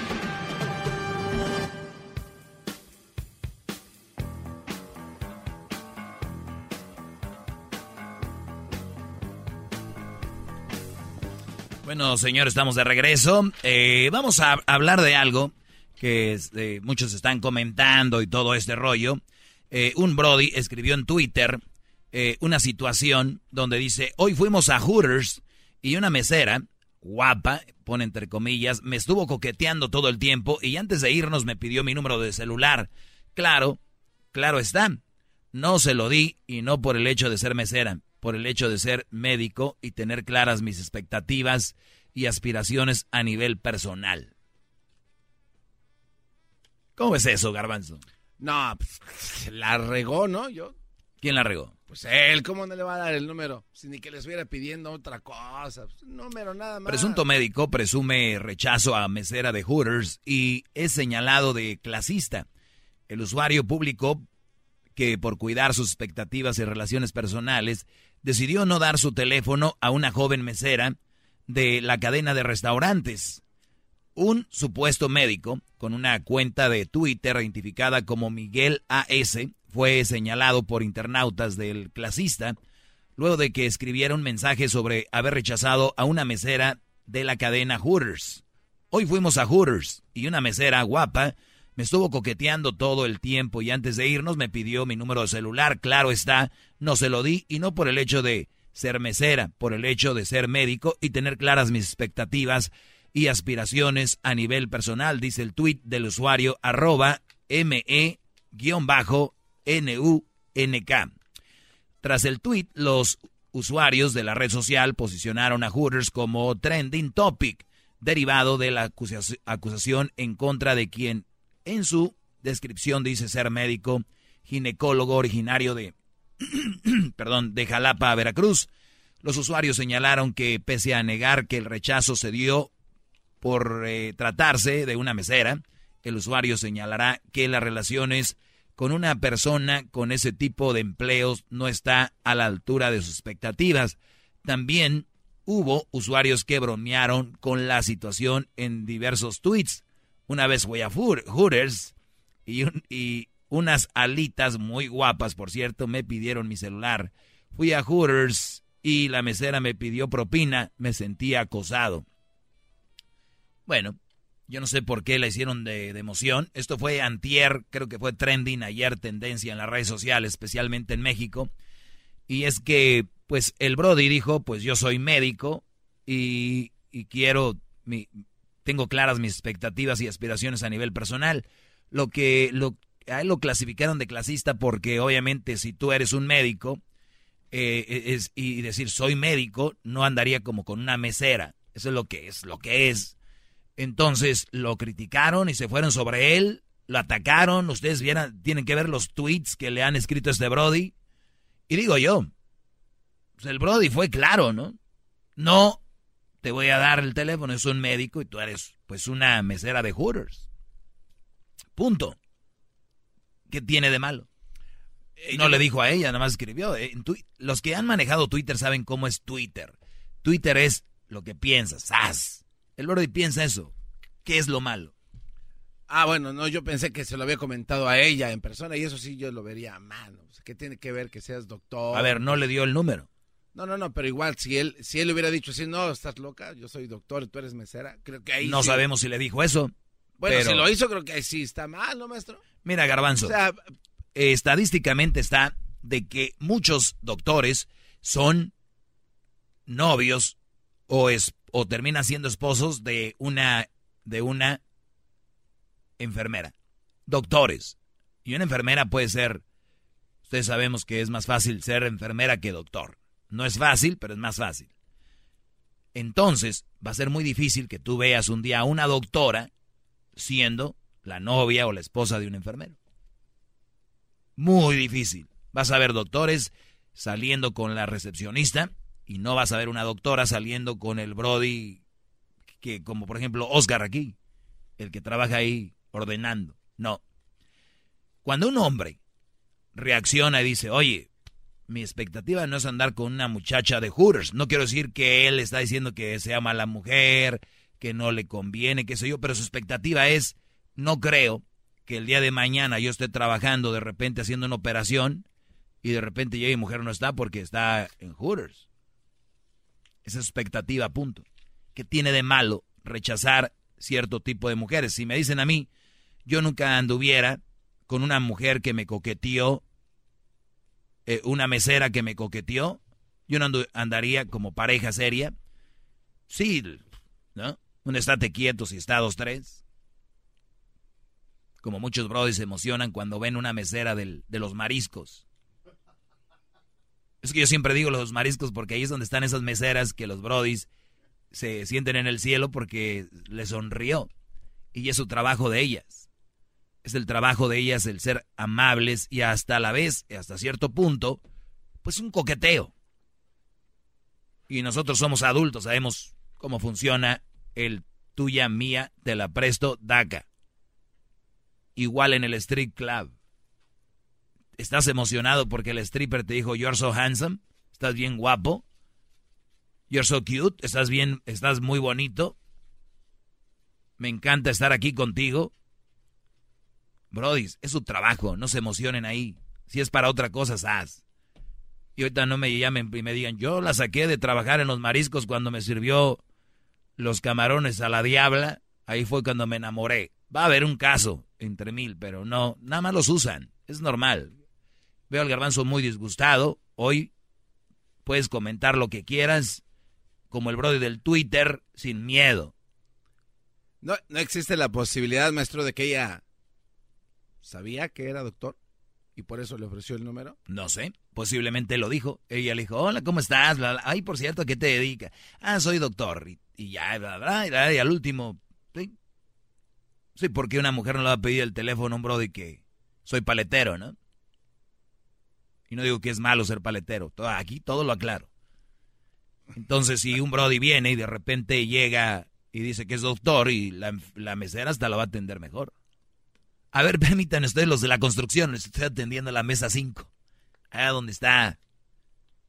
Bueno, señor, estamos de regreso. Eh, vamos a hablar de algo que este, muchos están comentando y todo este rollo. Eh, un Brody escribió en Twitter eh, una situación donde dice, hoy fuimos a Hooters y una mesera, guapa, pone entre comillas, me estuvo coqueteando todo el tiempo y antes de irnos me pidió mi número de celular. Claro, claro está. No se lo di y no por el hecho de ser mesera, por el hecho de ser médico y tener claras mis expectativas y aspiraciones a nivel personal. ¿Cómo es eso, Garbanzo? No, pues, la regó, ¿no? Yo. ¿Quién la regó? Pues él, ¿cómo no le va a dar el número? Si ni que le estuviera pidiendo otra cosa. Pues, número nada más. Presunto médico presume rechazo a mesera de Hooters y es señalado de clasista. El usuario publicó que por cuidar sus expectativas y relaciones personales, decidió no dar su teléfono a una joven mesera de la cadena de restaurantes. Un supuesto médico con una cuenta de Twitter identificada como Miguel AS fue señalado por internautas del clasista luego de que escribiera un mensaje sobre haber rechazado a una mesera de la cadena Hooters. Hoy fuimos a Hooters y una mesera guapa me estuvo coqueteando todo el tiempo y antes de irnos me pidió mi número de celular. Claro está, no se lo di y no por el hecho de ser mesera, por el hecho de ser médico y tener claras mis expectativas y aspiraciones a nivel personal, dice el tuit del usuario arroba me-nunk. Tras el tuit, los usuarios de la red social posicionaron a Hooters como trending topic, derivado de la acusación en contra de quien en su descripción dice ser médico, ginecólogo originario de, (clears throat) perdón, de Jalapa, Veracruz. Los usuarios señalaron que pese a negar que el rechazo se dio por eh, tratarse de una mesera, el usuario señalará que las relaciones con una persona con ese tipo de empleos no está a la altura de sus expectativas. También hubo usuarios que bromearon con la situación en diversos tweets. Una vez fui a Hooters y, y unas alitas muy guapas, por cierto, me pidieron mi celular. Fui a Hooters y la mesera me pidió propina, me sentí acosado. Bueno, yo no sé por qué la hicieron de, de, emoción. Esto fue antier, creo que fue trending ayer, tendencia en las redes sociales, especialmente en México. Y es que, pues, el Brody dijo, pues yo soy médico y, y quiero, mi, tengo claras mis expectativas y aspiraciones a nivel personal. Lo que lo, a él lo clasificaron de clasista porque obviamente si tú eres un médico eh, es, y decir soy médico no andaría como con una mesera. Eso es lo que es, lo que es. Entonces lo criticaron y se fueron sobre él, lo atacaron. Ustedes vieran, tienen que ver los tweets que le han escrito este Brody. Y digo yo, pues el Brody fue claro, ¿no? No te voy a dar el teléfono, es un médico y tú eres pues una mesera de Hooters. Punto. ¿Qué tiene de malo? No le dijo a ella, nada más escribió. Los que han manejado Twitter saben cómo es Twitter. Twitter es lo que piensas. ¡Sas! El Brody piensa eso. ¿Qué es lo malo? Ah, bueno, no, yo pensé que se lo había comentado a ella en persona y eso sí yo lo vería a mano. ¿Qué tiene que ver que seas doctor? A ver, no le dio el número. No, no, no, pero igual, si él, si él hubiera dicho así, no, estás loca, yo soy doctor tú eres mesera, creo que ahí No sí. sabemos si le dijo eso. Bueno, pero... si lo hizo, creo que ahí sí está mal, ¿no, maestro? Mira, Garbanzo, O sea, eh, estadísticamente está de que muchos doctores son novios o, es, o terminan siendo esposos de una, de una enfermera. Doctores. Y una enfermera puede ser, ustedes sabemos que es más fácil ser enfermera que doctor. No es fácil, pero es más fácil. Entonces, va a ser muy difícil que tú veas un día a una doctora siendo la novia o la esposa de un enfermero. Muy difícil. Vas a ver doctores saliendo con la recepcionista Y no vas a ver una doctora saliendo con el Brody, que como por ejemplo Oscar aquí, el que trabaja ahí ordenando. No. Cuando un hombre reacciona y dice, oye, mi expectativa no es andar con una muchacha de Hooters. No quiero decir que él está diciendo que sea mala mujer, que no le conviene, qué sé yo, pero su expectativa es, no creo que el día de mañana yo esté trabajando de repente haciendo una operación y de repente ya mi mujer no está porque está en Hooters. Esa es expectativa, punto. ¿Qué tiene de malo rechazar cierto tipo de mujeres? Si me dicen a mí, yo nunca anduviera con una mujer que me coqueteó, eh, una mesera que me coqueteó, yo no andu- andaría como pareja seria. Sí, ¿no? Un estate quieto si está dos, tres. Como muchos brodis se emocionan cuando ven una mesera del- de los mariscos. Es que yo siempre digo los mariscos porque ahí es donde están esas meseras que los brodis se sienten en el cielo porque les sonrió. Y es su trabajo de ellas. Es el trabajo de ellas el ser amables y hasta la vez, hasta cierto punto, pues un coqueteo. Y nosotros somos adultos, sabemos cómo funciona el tuya, mía, te la presto, DACA. Igual en el street club. ¿Estás emocionado porque el stripper te dijo, you're so handsome? ¿Estás bien guapo? You're so cute, estás bien, estás muy bonito. Me encanta estar aquí contigo. Brody, es su trabajo, no se emocionen ahí. Si es para otra cosa, haz. Y ahorita no me llamen y me digan, yo la saqué de trabajar en los mariscos cuando me sirvió los camarones a la diabla. Ahí fue cuando me enamoré. Va a haber un caso entre mil, pero no, nada más los usan. Es normal. Veo al garbanzo muy disgustado. Hoy puedes comentar lo que quieras, como el brody del Twitter, sin miedo. No, no existe la posibilidad, maestro, de que ella sabía que era doctor y por eso le ofreció el número. No sé, posiblemente lo dijo. Ella le dijo, hola, ¿cómo estás? Ay, por cierto, ¿a qué te dedica? Ah, soy doctor. Y, ya, bla, y al último, sí. Sí, porque una mujer no le va a pedir el teléfono a un brody que soy paletero, ¿no? Y no digo que es malo ser paletero. Aquí todo lo aclaro. Entonces, si un brody viene y de repente llega y dice que es doctor y la, la mesera hasta la va a atender mejor. A ver, (laughs) permítanme ustedes los de la construcción, les estoy atendiendo la mesa 5. Ah, donde está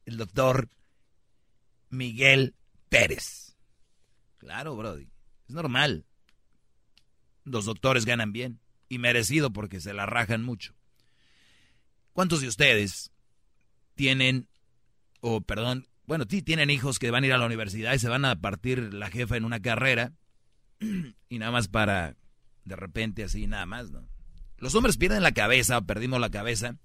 el doctor Miguel Pérez. Claro, Brody. Es normal. Los doctores ganan bien. Y merecido porque se la rajan mucho. ¿Cuántos de ustedes tienen, o perdón, bueno, sí tienen hijos que van a ir a la universidad y se van a partir la jefa en una carrera (clears throat) y nada más para de repente así, nada más, ¿no? Los hombres pierden la cabeza perdimos la cabeza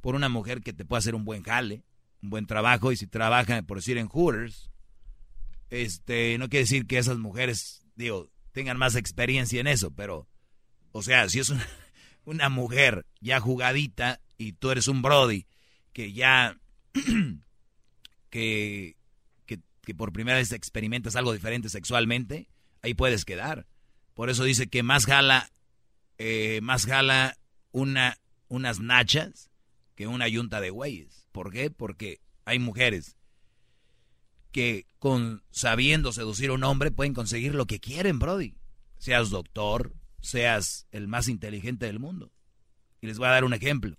por una mujer que te puede hacer un buen jale, un buen trabajo y si trabaja, por decir, en Hooters, este, no quiere decir que esas mujeres, digo, tengan más experiencia en eso, pero, o sea, si es una, (laughs) una mujer ya jugadita y tú eres un Brody que ya, (clears throat) que, que, que por primera vez experimentas algo diferente sexualmente, ahí puedes quedar. Por eso dice que más jala, eh, más jala una, unas nachas que una yunta de güeyes. ¿Por qué? Porque hay mujeres que con sabiendo seducir a un hombre pueden conseguir lo que quieren, Brody. Seas doctor, seas el más inteligente del mundo. Y les voy a dar un ejemplo.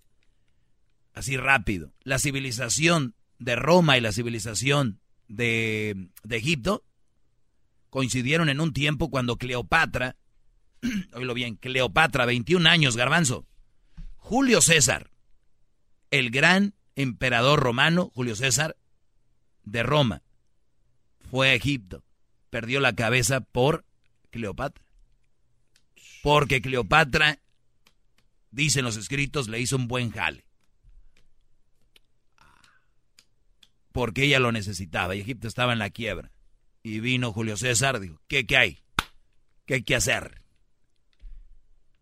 Así rápido. La civilización de Roma y la civilización de, de Egipto coincidieron en un tiempo cuando Cleopatra, (clears throat) oílo bien, Cleopatra, 21 años, garbanzo. Julio César, el gran emperador romano, Julio César, de Roma, fue a Egipto. Perdió la cabeza por Cleopatra. Porque Cleopatra, dicen los escritos, le hizo un buen jale. Porque ella lo necesitaba y Egipto estaba en la quiebra. Y vino Julio César, dijo, ¿qué, qué hay? ¿Qué hay que hacer?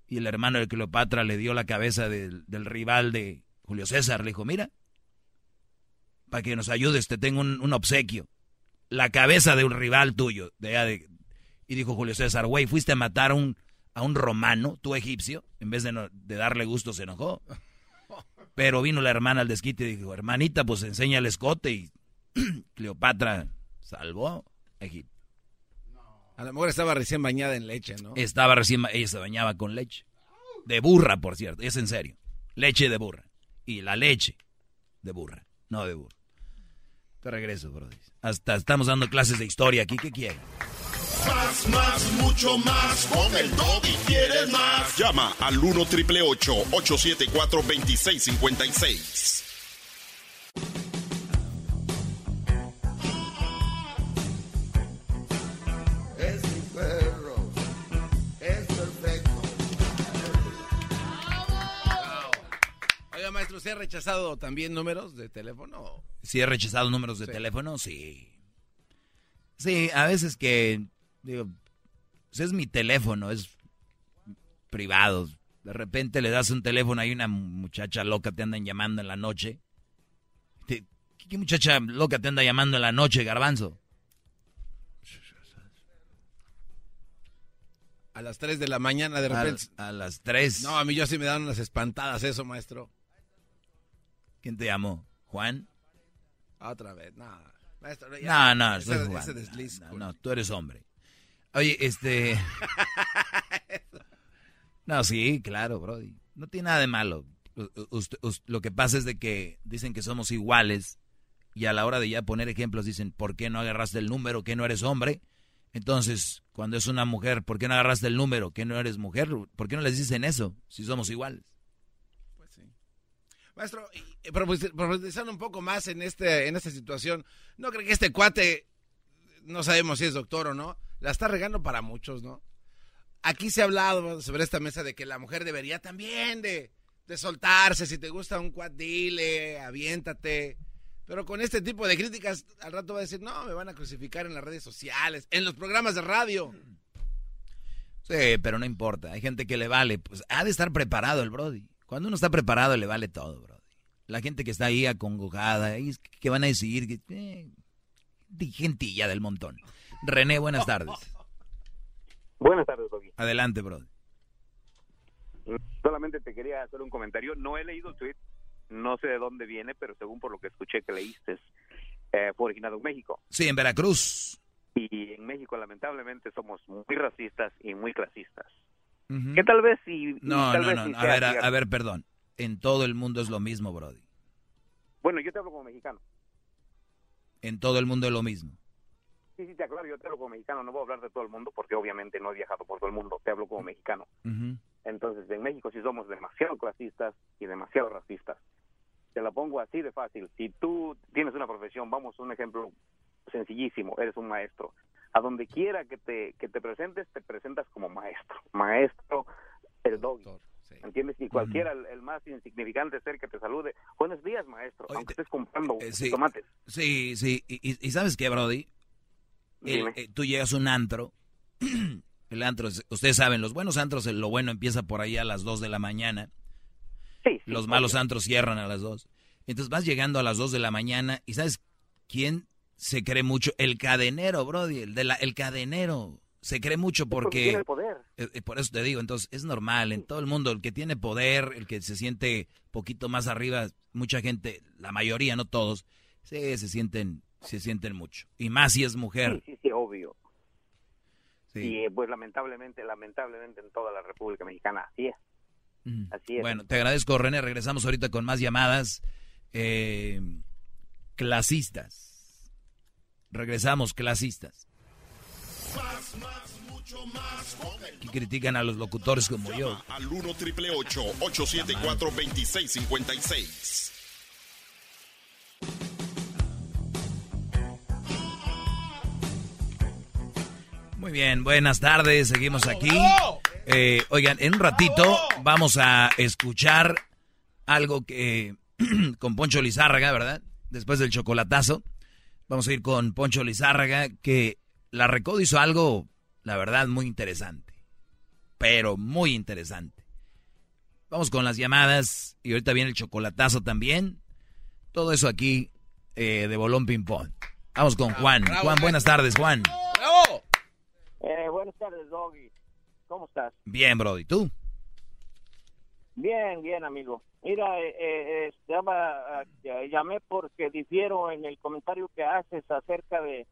Y el hermano de Cleopatra le dio la cabeza del, rival de Julio César. Le dijo, mira, para que nos ayudes te tengo un, un obsequio. La cabeza de un rival tuyo. De, y dijo Julio César, güey, fuiste a matar a un, a un romano, tú egipcio. En vez de, de darle gusto, se enojó. Pero vino la hermana al desquite y dijo, hermanita, pues enseña el escote y (clears throat) Cleopatra salvó a Egipto. A lo mejor estaba recién bañada en leche, ¿no? Estaba recién, ella se bañaba con leche. De burra, por cierto, es en serio. Leche de burra. Y la leche de burra, no de burra. Te regreso, brody. Hasta estamos dando clases de historia aquí, ¿qué quieren? Más, más, mucho más. Con el Doggy quieres más. Llama al 1 triple 874 2656. Maestro, ¿se ha rechazado también números de teléfono? ¿Sí he rechazado números de teléfono? Sí. Sí, a veces que, digo, pues es mi teléfono, es privado. De repente le das un teléfono y una muchacha loca te andan llamando en la noche. ¿Qué, qué muchacha loca te anda llamando en la noche, garbanzo? A las 3 de la mañana de A- repente. A, las 3. No, a mí yo sí me dan unas espantadas eso, maestro. ¿Quién te llamó? ¿Juan? Otra vez, nada. No, ya, no, ese, estoy ese jugando. desliz. No, no, tú eres hombre. Oye, este... (laughs) No, sí, claro, Brody. No tiene nada de malo. Usted- us- lo que pasa es de que dicen que somos iguales y a la hora de ya poner ejemplos dicen, ¿por qué no agarraste el número? ¿Que no eres hombre? Entonces, cuando es una mujer, ¿por qué no agarraste el número? ¿Que no eres mujer? ¿Por qué no les dicen eso si somos iguales? Maestro, profundiz- profundizando un poco más en este en esta situación, ¿no cree que este cuate, no sabemos si es doctor o no, la está regando para muchos, ¿no? Aquí se ha hablado sobre esta mesa de que la mujer debería también de, de soltarse, si te gusta un cuat, dile, aviéntate. Pero con este tipo de críticas, al rato va a decir, no, me van a crucificar en las redes sociales, en los programas de radio. Sí, pero no importa. Hay gente que le vale. Pues ha de estar preparado el Brody. Cuando uno está preparado, le vale todo, Brody. La gente que está ahí acongojada, que van a decidir que. eh, gentilla del montón. René, buenas tardes. Buenas tardes, Doggy. Adelante, Brody. Solamente te quería hacer un comentario. No he leído el tweet, no sé de dónde viene, pero según por lo que escuché que leíste, eh, fue originado en México. Sí, en Veracruz. Y en México, lamentablemente, somos muy racistas y muy clasistas. Ujú. Que tal vez sí. No, tal no, vez no. sí A ver, a, a ver, perdón. En todo el mundo es lo mismo, Brody. Bueno, yo te hablo como mexicano. En todo el mundo es lo mismo. Sí, sí, te aclaro, yo te hablo como mexicano. No voy a hablar de todo el mundo porque obviamente no he viajado por todo el mundo. Te hablo como mexicano. Ujú. Entonces, en México sí somos demasiado clasistas y demasiado racistas. Te la pongo así de fácil. Si tú tienes una profesión, vamos, un ejemplo sencillísimo, eres un maestro. A donde quiera que te, que te presentes, te presentas como maestro. Maestro, el doggy. ¿Entiendes? Y cualquiera, el, el más insignificante ser que te salude, buenos días, maestro, aunque estés comprando Eh, sí. tomates. Sí, sí. Y, y- y ¿sabes qué, Brody? El- eh, tú llegas a un antro. (clears throat) el antro, es- ustedes saben, los buenos antros, lo bueno empieza por ahí a las 2 de la mañana. los malos antros cierran a las 2. Entonces vas llegando a las 2 de la mañana y ¿sabes quién se cree mucho? El cadenero, Brody. El, de la, el cadenero. Se cree mucho porque... tiene el poder. Eh, eh, por eso te digo, entonces es normal en todo el mundo, el que tiene poder, el que se siente poquito más arriba, mucha gente, la mayoría, no todos, sí, se sienten, se sienten mucho. Y más si es mujer. Sí, sí, sí, obvio. Sí. Y eh, pues lamentablemente, lamentablemente en toda la República Mexicana así es. Mm. Así es. Bueno, te agradezco, René. Regresamos ahorita con más llamadas. Eh, clasistas. Regresamos, clasistas. Más, más, mucho más. Critican a los locutores como yo. Llama al 1 triple 874 2656. Muy bien, buenas tardes, seguimos aquí. Eh, oigan, en un ratito vamos a escuchar algo que (clears throat) con Poncho Lizárraga, ¿verdad? Después del chocolatazo, vamos a ir con Poncho Lizárraga, que la Recodo hizo algo, la verdad, muy interesante. Pero muy interesante. Vamos con las llamadas y ahorita viene el chocolatazo también. Todo eso aquí eh, de Bolón Ping Pong. Vamos con Juan. bravo, Juan, buenas tardes, Juan. Eh, buenas tardes, Doggy. ¿Cómo estás? Bien, Brody. ¿Tú? Bien, bien, amigo. Mira, eh, eh, llamé porque difiero en el comentario que haces acerca de,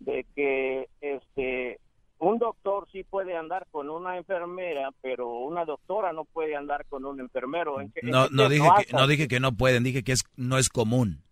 de que este un doctor sí puede andar con una enfermera, pero una doctora no puede andar con un enfermero. ¿En qué- No, no dije que, no dije que no pueden, dije que es, no es común.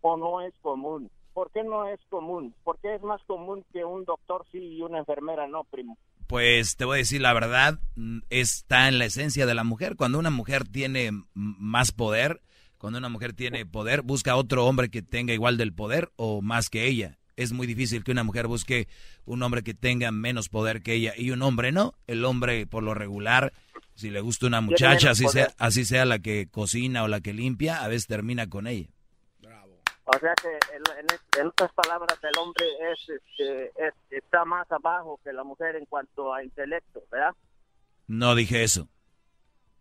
o no es común. ¿Por qué no es común? ¿Por qué es más común que un doctor sí y una enfermera no, primo? Pues te voy a decir la verdad, mm, está en la esencia de la mujer. Cuando una mujer tiene más poder, cuando una mujer tiene poder, busca otro hombre que tenga igual del poder o más que ella. Es muy difícil que una mujer busque un hombre que tenga menos poder que ella y un hombre no. El hombre, por lo regular, si le gusta una muchacha, así sea, así sea la que cocina o la que limpia, a veces termina con ella. O sea que, en, en- en otras palabras, el hombre es, este, es- está más abajo que la mujer en cuanto a intelecto, ¿verdad? No dije eso.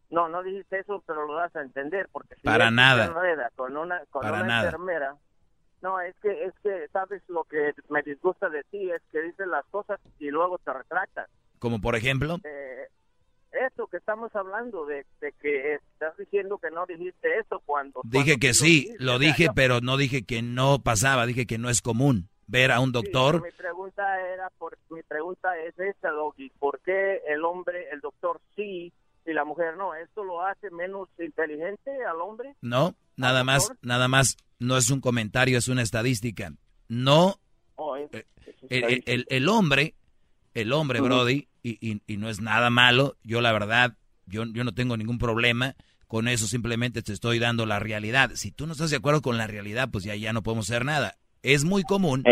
No, no dijiste eso, pero lo das a entender, porque si Para nada. enreda con una, con Para una nada. enfermera, no, es que, es que, ¿sabes lo que me disgusta de ti? Es que dices las cosas y luego te retractas. Como por ejemplo, Eh, eso que estamos hablando, de, de que estás diciendo que no dijiste eso cuando... dije cuando que sí, dijiste. lo dije, pero no dije que no pasaba, dije que no es común ver a un Sí, doctor. mi pregunta era, por, mi pregunta es esta, Doggy. ¿Por qué el hombre, el doctor sí y la mujer no? ¿Esto lo hace menos inteligente al hombre? No, nada más, nada más, no es un comentario, es una estadística. No, ¿O es- eh, el, el- el- el hombre, el hombre. Brody, y, y- y no es nada malo, yo la verdad, yo, yo no tengo ningún problema con eso, simplemente te estoy dando la realidad. Si tú no estás de acuerdo con la realidad, pues ya, ya no podemos hacer nada. Es muy común,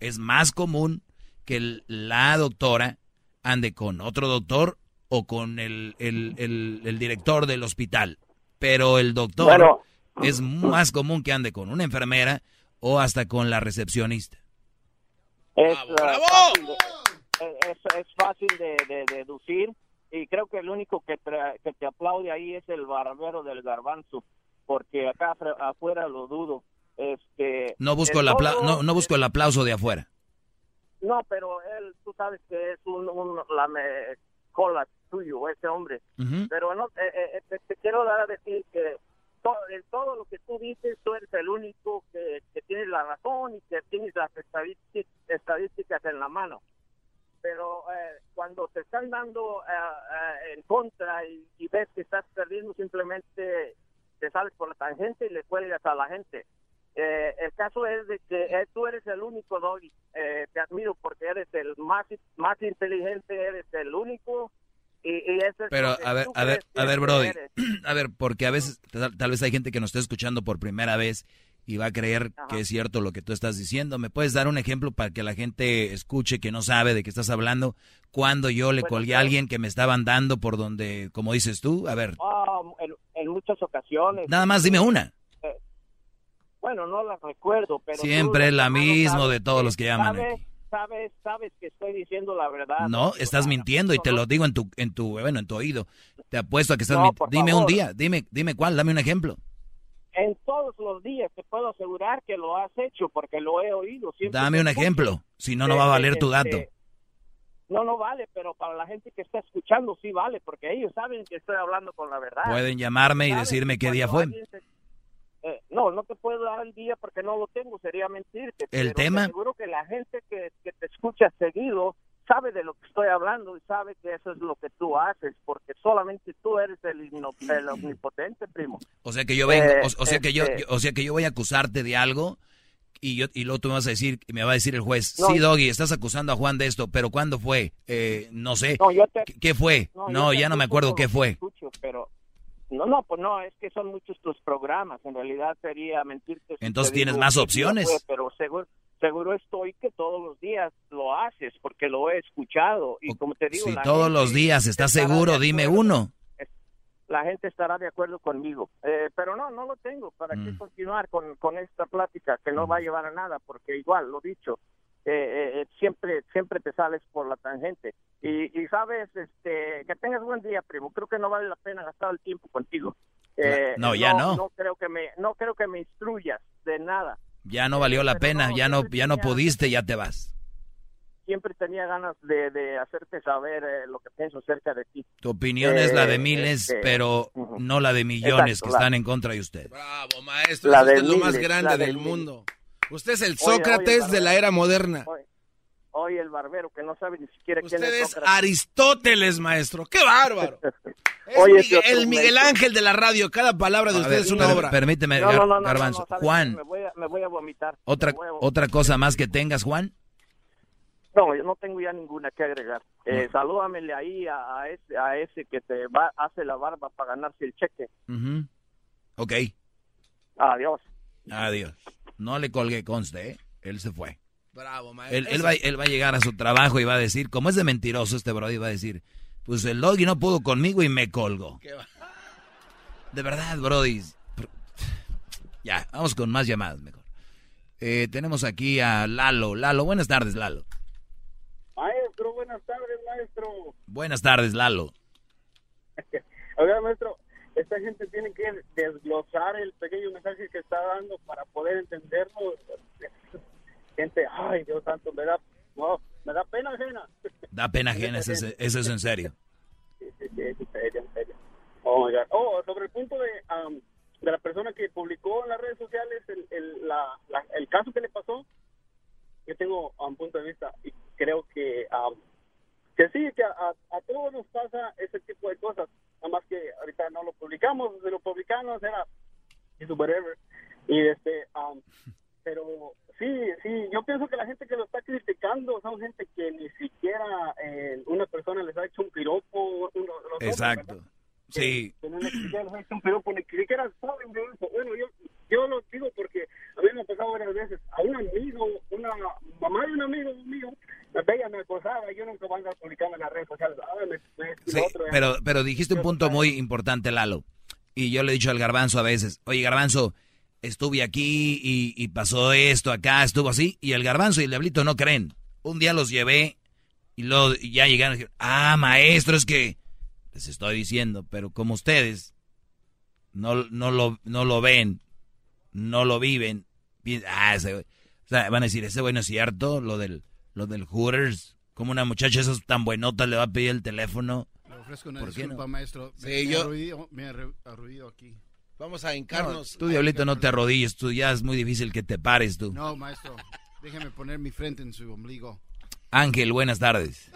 es más común que la doctora ande con otro doctor o con el, el- el- el director del hospital. Pero el doctor Bueno. es más común que ande con una enfermera o hasta con la recepcionista. Es, ah, eh, es, es fácil de, de deducir y creo que el único que, tra- que te aplaude ahí es el barbero del garbanzo, porque acá afuera lo dudo. Este, No busco, el el apla- no, no busco el aplauso de afuera. No, pero él, tú sabes que es un, un lame cola tuyo, ese hombre. Pero no, eh, eh, te, te quiero dar a decir que todo, en todo lo que tú dices, tú eres el único que, que tienes la razón y que tienes las estadísticas, estadísticas en la mano. Pero eh, cuando te están dando eh, eh, en contra y, y ves que estás perdiendo, simplemente te sales por la tangente y le cuelgas a la gente. Eh, el caso es de que tú eres el único, Doggy. Te admiro porque eres el más, más inteligente, eres el único. Y, y eso Pero a ver, a ver, a ver, Brody. eres. (clears throat) A ver, porque a veces tal, tal vez hay gente que nos está escuchando por primera vez y va a creer que es cierto lo que tú estás diciendo. ¿Me puedes dar un ejemplo para que la gente escuche que no sabe de qué estás hablando? Cuando yo le Bueno, colgué a alguien que me estaban dando por donde, como dices tú, a ver, Ah, en, en muchas ocasiones. nada más dime una. Eh, bueno, no las recuerdo, pero... Siempre es la misma de todos que- los que llaman Sabes, aquí. sabes, sabes que estoy diciendo la verdad. No, estás mintiendo y te lo digo en tu, en tu, bueno, en tu oído. Te apuesto a que estás mintiendo. Dime un día, dime, dime cuál, dame un ejemplo. En todos los días te puedo asegurar que lo has hecho porque lo he oído. siempre Dame un ejemplo, si no, no va a valer eh, tu dato. este, No, no vale, pero para la gente que está escuchando sí vale, porque ellos saben que estoy hablando con la verdad. Pueden llamarme y decirme qué día fue. se- eh, no, no te puedo dar el día porque no lo tengo, sería mentirte. ¿El tema? Te aseguro que la gente que, que te escucha seguido sabe de lo que estoy hablando y sabe que eso es lo que tú haces, porque solamente tú eres el, el omnipotente, primo. O sea que yo vengo, Eh, o, o sea que yo, este- yo- o sea que yo voy a acusarte de algo y yo y luego tú me vas a decir, me va a decir el juez, No. sí, Doggy, estás acusando a Juan de esto, pero ¿cuándo fue? Eh, no sé. No, yo te- ¿Qué, fue? No, No, ya no me acuerdo qué fue. escucho, pero no, no, pues no, es que son muchos tus programas. En realidad sería mentirte. Entonces tienes digo más opciones. fue, pero seguro, seguro estoy que todos los días lo haces porque lo he escuchado y como te digo, Si la todos los días estás seguro, dime uno. La gente estará de acuerdo conmigo, Eh, pero no, no lo tengo. ¿Para Mm. qué continuar con, con esta plática que no va a llevar a nada? Porque igual, lo dicho, eh, eh, eh, siempre siempre te sales por la tangente. Y, y sabes, este, que tengas buen día, primo. Creo que no vale la pena gastar el tiempo contigo. Eh, No, ya no. No creo que me, no creo que me instruyas de nada. Ya no valió la pena, ya no, ya no pudiste, ya te vas. siempre tenía ganas de, de hacerte saber eh, lo que pienso acerca de ti. Tu opinión es la de Eh, miles, este, pero no la de millones Exacto, que la- están en contra de usted. Bravo, maestro. La usted de es lo más miles, grande del miles. mundo. Usted es el Oye, oye, Sócrates de la era moderna. Oye, oye, el barbero que no sabe ni siquiera quién Usted es. Aristóteles, maestro. ¡Qué bárbaro! (laughs) Es Oye, Miguel- el Miguel maestro. Ángel de la radio. Cada palabra de A usted ver, es una obra. Permíteme, No, no, no, no, no, Garbanzo. no, ¿sabes Juan? Me voy, a, me voy a vomitar. otra, Me voy a otra cosa más que tengas, Juan. No, yo no tengo ya ninguna que agregar. Eh, salúdamele ahí a, a ese, a ese que te va, hace la barba para ganarse el cheque. Ujú. Ok, Adiós. adiós. No le colgué, conste, ¿eh? Él se fue. Bravo, maestro. Él, él va, él va a llegar a su trabajo y va a decir, como es de mentiroso este brody, va a decir, pues el doggy no pudo conmigo y me colgó. De verdad, brody. Ya, vamos con más llamadas mejor. Eh, tenemos aquí a Lalo. Lalo, buenas tardes, Lalo. Maestro, buenas tardes, maestro. Buenas tardes, Lalo. (laughs) Oiga, maestro, esta gente tiene que desglosar el pequeño mensaje que está dando para poder entenderlo. Gente, ay, Dios santo, me da, no, me da pena ajena. Da pena (laughs) ajena, ese, es- en serio. Sí, sí, sí, en serio, en serio. Oh. Oh, sobre el punto de, am, de la persona que publicó en las redes sociales el, el, la, la- el caso que le pasó, yo tengo un punto de vista y creo que am, que sí, que a, a- a todos nos pasa ese tipo de cosas, nada más que ahorita no lo publicamos, de lo publicamos era eso, whatever, y este, am, pero sí, sí, yo pienso que la gente que lo está criticando son gente que ni siquiera eh, una persona les ha hecho un piropo, uno, los otros, Exacto. Sí. que no les ha hecho un piropo, ni siquiera saben de eso. Bueno, yo, yo lo digo porque a mí me ha pasado varias veces. A un amigo, una mamá de un amigo mío, ella me acosaba y yo nunca voy a andar publicando en las redes sociales. Ah, me- me- Sí, otro, pero, pero dijiste un punto muy importante, Lalo. Y yo le he dicho al garbanzo a veces, oye garbanzo, estuve aquí y, y pasó esto acá, estuvo así, y el garbanzo y el diablito no creen. Un día los llevé y, luego y ya llegaron y dijeron, ah, maestro, es que les estoy diciendo, pero como ustedes no, no, lo, no lo ven, no lo viven, ah, ese güey. O sea, van a decir, ese güey no es cierto, lo del, lo del Hooters, como una muchacha esas tan buenota le va a pedir el teléfono. Le ofrezco una ¿Por qué disculpa, no? maestro. Sí, me, me yo- arruido, me arru- arruido aquí. Vamos a hincarnos. Tú, diablito, no te arrodilles, tú ya es muy difícil que te pares tú. No, maestro. Déjeme poner mi frente en su ombligo. Ángel, buenas tardes.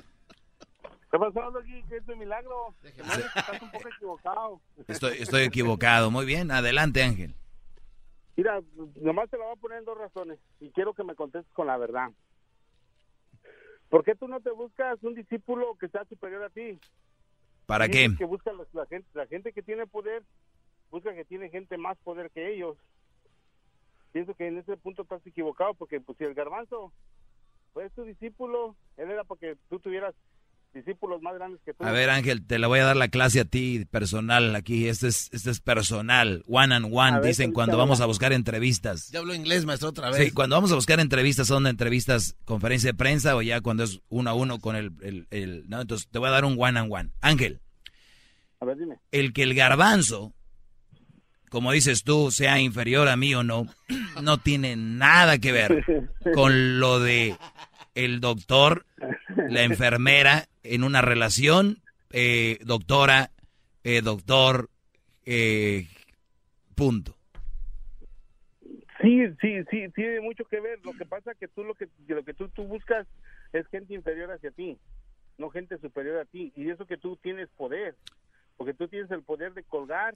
¿Qué pasó aquí? ¿Qué es de milagro? Estás un poco equivocado. Estoy, estoy equivocado. Muy bien, adelante, Ángel. Mira, nomás te lo voy a poner en dos razones y quiero que me contestes con la verdad. ¿Por qué tú no te buscas un discípulo que sea superior a ti? ¿Para qué? Que busca la, la gente, la gente que tiene poder, busca que tiene gente más poder que ellos. Pienso que en ese punto estás equivocado porque pues si el garbanzo fue tu discípulo, él era porque tú tuvieras discípulos más grandes que tú. A ver, Ángel, te la voy a dar la clase a ti personal aquí. Este es, este es personal, one and one, A ver, dicen cuando vamos a buscar entrevistas. Ya hablo inglés, maestro, otra vez. Sí, cuando vamos a buscar entrevistas, son entrevistas, conferencia de prensa o ya cuando es uno a uno con el, el- el- ¿no? Entonces te voy a dar un one and one. Ángel, A ver, dime. el que el garbanzo, como dices tú, sea inferior a mí o no, no tiene nada que ver con lo de el doctor, la enfermera en una relación, eh, doctora, eh, doctor, eh, punto. Sí, sí, sí, tiene mucho que ver. Lo que pasa que tú lo que lo que tú, tú buscas es gente inferior hacia ti, no gente superior a ti. Y eso que tú tienes poder, porque tú tienes el poder de colgar,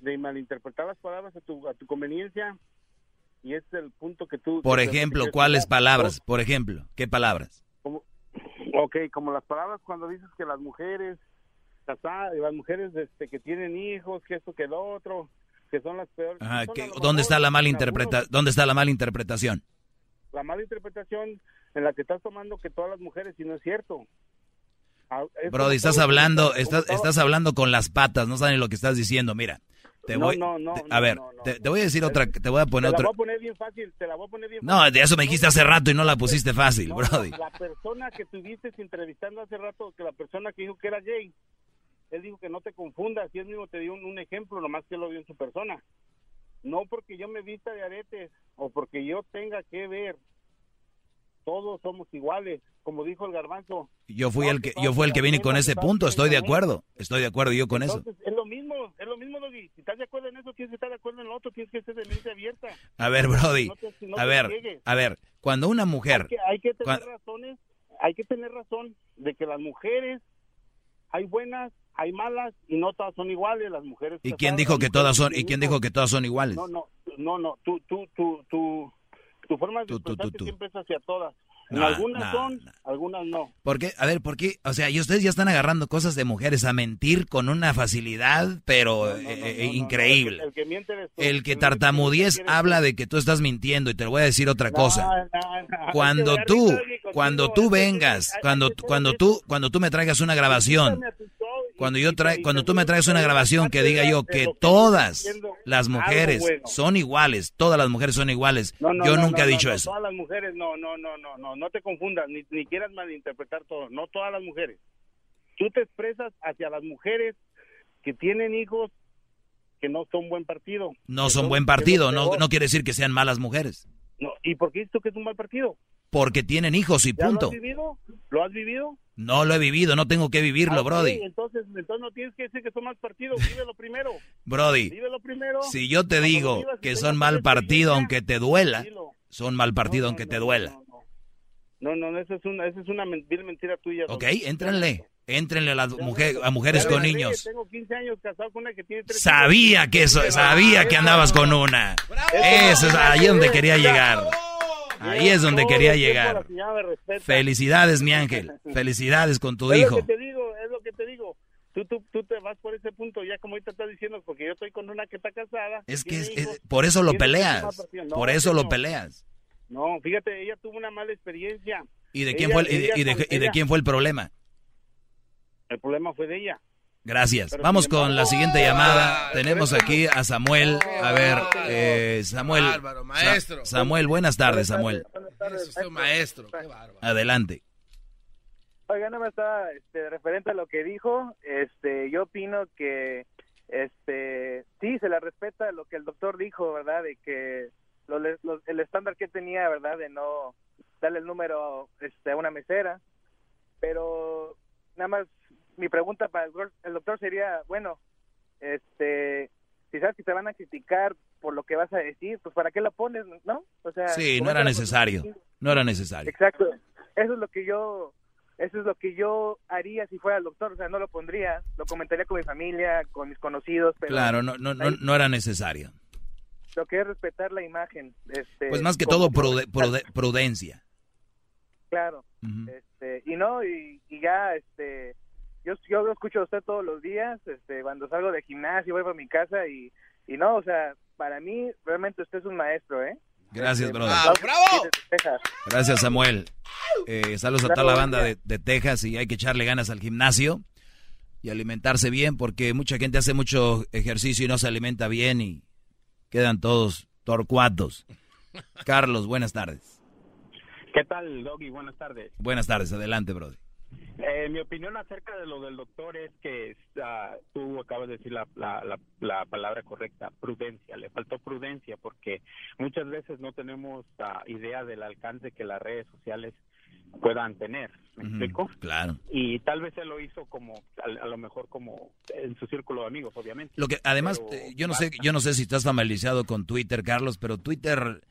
de malinterpretar las palabras a tu a tu conveniencia. Y es el punto que tú. Por que- que ejemplo, ¿cuáles palabras? Por ejemplo, ¿qué palabras? Como, ok, como las palabras cuando dices que las mujeres casadas, las mujeres este, que tienen hijos, que esto, que lo otro, que son las peores. Ajá, son ¿qué- a lo ¿Dónde está la mala interpreta ¿Dónde está la mala interpretación? la mala interpretación en la que estás tomando que todas las mujeres y no es cierto. Ah, Brody, estás hablando, estás, estás hablando con las patas, no sabes lo que estás diciendo. Mira, te No, voy, no, no, no, a ver, no, no, te, te voy a decir otra, te voy a poner te la otra. voy a poner bien fácil, te la voy a poner bien No, fácil. de eso me dijiste hace rato y no la pusiste fácil, No, Brody. La persona que tuviste entrevistando hace rato, que la persona que dijo que era gay, él dijo que no te confundas, y él mismo te dio un, un ejemplo, nomás que lo vio en su persona. No porque yo me vista de aretes o porque yo tenga que ver todos somos iguales, como dijo el garbanzo. Yo fui el que yo fui el que vine con ese punto, estoy de acuerdo, estoy de acuerdo yo con eso. Es lo mismo, es lo mismo, Doggy. Si estás de acuerdo en eso, tienes que estar de acuerdo en lo otro, tienes que ser de mente abierta. A ver, Brody, No te- no a ver, ciegues. a ver, cuando una mujer, Hay que, hay que tener razones, hay que tener razón de que las mujeres hay buenas, hay malas y no todas son iguales las mujeres. ¿y quién dijo que todas son, y quién dijo que todas son iguales? No, no, no, no, tú, tú, tú, tú, tu forma de Tú, siempre es hacia todas. En Nah, algunas nah, son, algunas no. ¿Por qué? A ver, ¿por qué? O sea, y ustedes ya están agarrando cosas de mujeres a mentir con una facilidad, pero eh, eh, increíble. El que miente eres tú. El que tartamudees habla de que tú estás mintiendo y te voy a decir otra cosa. No, no, no. Cuando que tú, cuando tú que- vengas, cuando, que cuando tú, cuando tú me traigas una grabación, Cuando yo y- tra y cuando tú me a una grabación que diga yo que todas las mujeres son iguales, todas las mujeres son iguales. Yo nunca he dicho eso. Todas las mujeres, no, no, no, no, no, no te confundas, ni, ni quieras malinterpretar todo. No todas las mujeres. Tú te expresas hacia las mujeres que tienen hijos que no son buen partido. No son buen partido, no, no quiere decir que sean malas mujeres, No, ¿Y por qué dices tú que es un mal partido? Porque tienen hijos y ¿Ya punto. lo has vivido? ¿Lo has vivido? No lo he vivido, no tengo que vivirlo, Ah, Brody. Entonces, entonces no tienes que decir que son mal partidos, (laughs) vívelo primero. Brody, Vívelo primero. si yo te digo vivas que son mal partido aunque te duela, dilo. son mal partido aunque te duela. No, no, no, esa es una, esa es una mentira tuya. Ok, éntrenle, éntrenle a las mujeres, a mujeres con niños. Tengo 15 años casado con una que tiene Sabía que eso, sabía que andabas con una. Eso es ahí donde quería llegar. Ahí es donde quería llegar. Felicidades, mi ángel. (laughs) Felicidades con tu Es hijo. lo que te digo, es lo que te digo. Tú, tú, tú te vas por ese punto, ya como ahorita estás diciendo, porque yo estoy con una que está casada. Es que es- hijos, es- por eso lo peleas. No, Por eso lo peleas. No, fíjate, ella tuvo una mala experiencia. ¿Y de quién fue el, y de, ella y de- con- y de ella- quién fue el problema? El problema fue de ella. Gracias. Pero Vamos con la siguiente llamada. Tenemos aquí a Samuel. A ver, eh, Samuel. bárbaro, maestro. Sa- Samuel, buenas tardes, Samuel. Es usted un maestro. Qué bárbaro. Adelante. Oiga, no me está este, referente a lo que dijo. Este, yo opino que, este, sí, se le respeta lo que el doctor dijo, ¿verdad? De que lo- lo- el estándar que tenía, ¿verdad? De no darle el número este, a una mesera. Pero nada más, mi pregunta para el, doctor sería, bueno, este, si sabes que te van a criticar por lo que vas a decir, pues ¿para qué lo pones, no? O sea, Sí, no era necesario. No era necesario. Exacto. Eso es lo que yo eso es lo que yo haría si fuera el doctor, o sea, no lo pondría, lo comentaría con mi familia, con mis conocidos, pero Claro, no, no, no, no era necesario. lo que es respetar la imagen, este Pues más que todo prude- prude- prudencia. claro. Este, y no y, y ya este yo yo lo escucho a usted todos los días, este cuando salgo de gimnasio, voy para mi casa y y no, o sea, para mí realmente usted es un maestro, ¿eh? Gracias, Este, brother. bravo. Gracias, Samuel. Eh, saludos a toda la banda de, de Texas y hay que echarle ganas al gimnasio y alimentarse bien porque mucha gente hace mucho ejercicio y no se alimenta bien y quedan todos torcuatos. (laughs) Carlos, buenas tardes. ¿Qué tal, Doggy? Buenas tardes. Buenas tardes, adelante, brother. Eh, mi opinión acerca de lo del doctor es que ah, tú acabas de decir la, la, la, la palabra correcta, prudencia. Le faltó prudencia porque muchas veces no tenemos ah, idea del alcance que las redes sociales puedan tener. ¿Me explico? Claro. Y tal vez él lo hizo como, a, a lo mejor como en su círculo de amigos, obviamente. Lo que además eh, yo no sé yo no sé si estás familiarizado con Twitter, Carlos, pero Twitter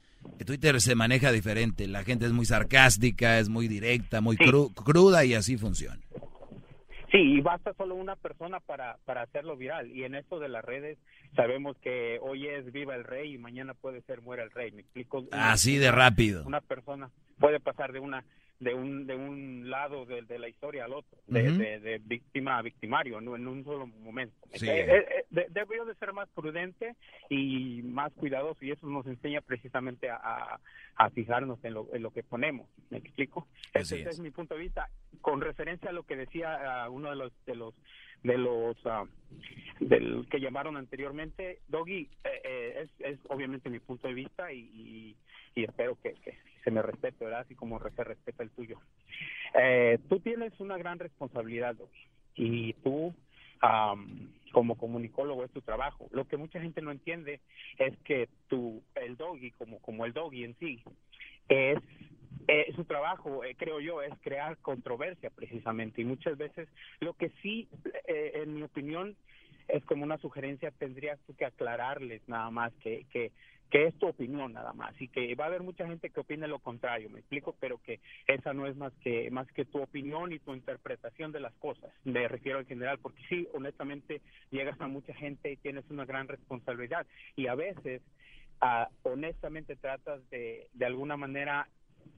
Twitter se maneja diferente. La gente es muy sarcástica, es muy directa, muy cru- cruda y así funciona. Sí, y basta solo una persona para, para hacerlo viral. Y en esto de las redes sabemos que hoy es viva el rey y mañana puede ser muera el rey. ¿Me explico? Así de rápido. Una persona puede pasar de una de un de un lado de, de la historia al otro, de, Ujú. de- de víctima a victimario, no en un solo momento. Sí. Eh, eh, eh, de- debió de ser más prudente y más cuidadoso y eso nos enseña precisamente a, a- a fijarnos en lo, en lo que ponemos. ¿Me explico? Así Ese, es. es mi punto de vista. Con referencia a lo que decía ah, uno de los de los de los ah, del que llamaron anteriormente, Doggy, eh, eh, es, es obviamente mi punto de vista y, y- y espero que, que se me respete, ¿verdad? Así como se respeta el tuyo. Eh, tú tienes una gran responsabilidad, Doggy, y tú, am, como comunicólogo, es tu trabajo. Lo que mucha gente no entiende es que tú, el Doggy, como, como el Doggy en sí, es, eh, su trabajo, eh, creo yo, es crear controversia precisamente. Y muchas veces lo que sí, eh, en mi opinión, es como una sugerencia, tendrías tú que aclararles nada más que, que, que es tu opinión nada más y que va a haber mucha gente que opine lo contrario, me explico, pero que esa no es más que más que tu opinión y tu interpretación de las cosas, me refiero en general, porque sí, honestamente llegas a mucha gente y tienes una gran responsabilidad y a veces ah, honestamente tratas de de alguna manera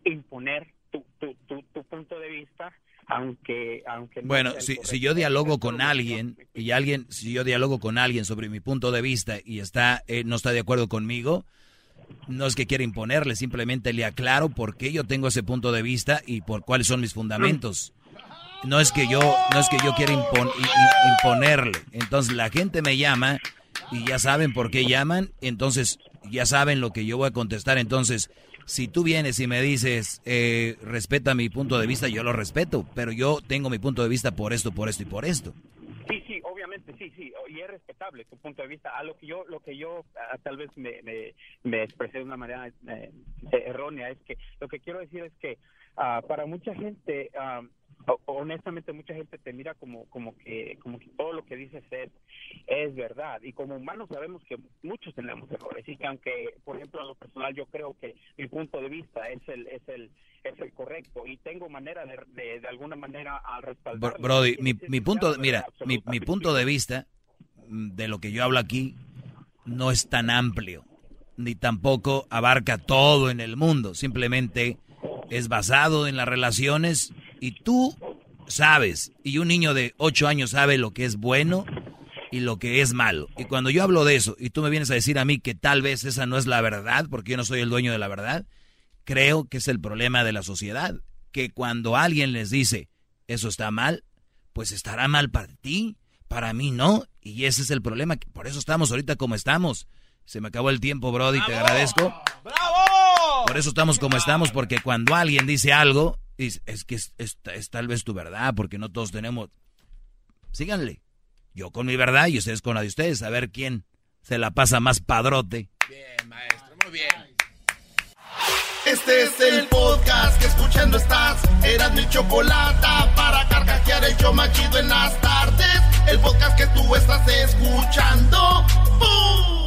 imponer tu, tu, tu, tu punto de vista aunque aunque no Bueno, si, si yo dialogo con alguien y alguien, si yo dialogo con alguien sobre mi punto de vista y está, eh, no está de acuerdo conmigo, no es que quiera imponerle, simplemente le aclaro por qué yo tengo ese punto de vista y por cuáles son mis fundamentos. No es que yo, no es que yo quiera impon- imponerle. Entonces la gente me llama y ya saben por qué llaman, entonces ya saben lo que yo voy a contestar. Entonces, si tú vienes y me dices, eh, respeta mi punto de vista, yo lo respeto, pero yo tengo mi punto de vista por esto, por esto y por esto. Sí, sí, obviamente, sí, sí, y es respetable tu punto de vista. A lo que yo, lo que yo ah, tal vez me, me, me expresé de una manera eh, errónea es que lo que quiero decir es que ah, para mucha gente, ah, honestamente, mucha gente te mira como, como que, como que todo lo que dices es, es verdad. Y como humanos sabemos que muchos tenemos errores y que aunque, por ejemplo, a lo personal yo creo que mi punto de vista es el, es el, es el correcto y tengo manera de, de, de alguna manera al respaldar. Bro- Brody, mi, mi punto, mira, mi, mi punto de vista mm, de lo que yo hablo aquí no es tan amplio, ni tampoco abarca todo en el mundo, simplemente es basado en las relaciones y tú sabes, y un niño de 8 años sabe lo que es bueno y lo que es malo. Y cuando yo hablo de eso y tú me vienes a decir a mí que tal vez esa no es la verdad, porque yo no soy el dueño de la verdad, creo que es el problema de la sociedad, que cuando alguien les dice, eso está mal, pues estará mal para ti, para mí no, y ese es el problema, que por eso estamos ahorita como estamos. Se me acabó el tiempo, Brody, te agradezco. Por eso estamos como estamos, porque cuando alguien dice algo, dice, es que es, es- es tal vez tu verdad, porque no todos tenemos... Síganle. Yo con mi verdad y ustedes con la de ustedes, a ver quién se la pasa más padrote. Bien, maestro, muy bien. Este es el podcast que escuchando estás. Eran mi chocolate para carcajear el yo machido en las tardes. El podcast que tú estás escuchando. ¡Bum!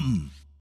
come.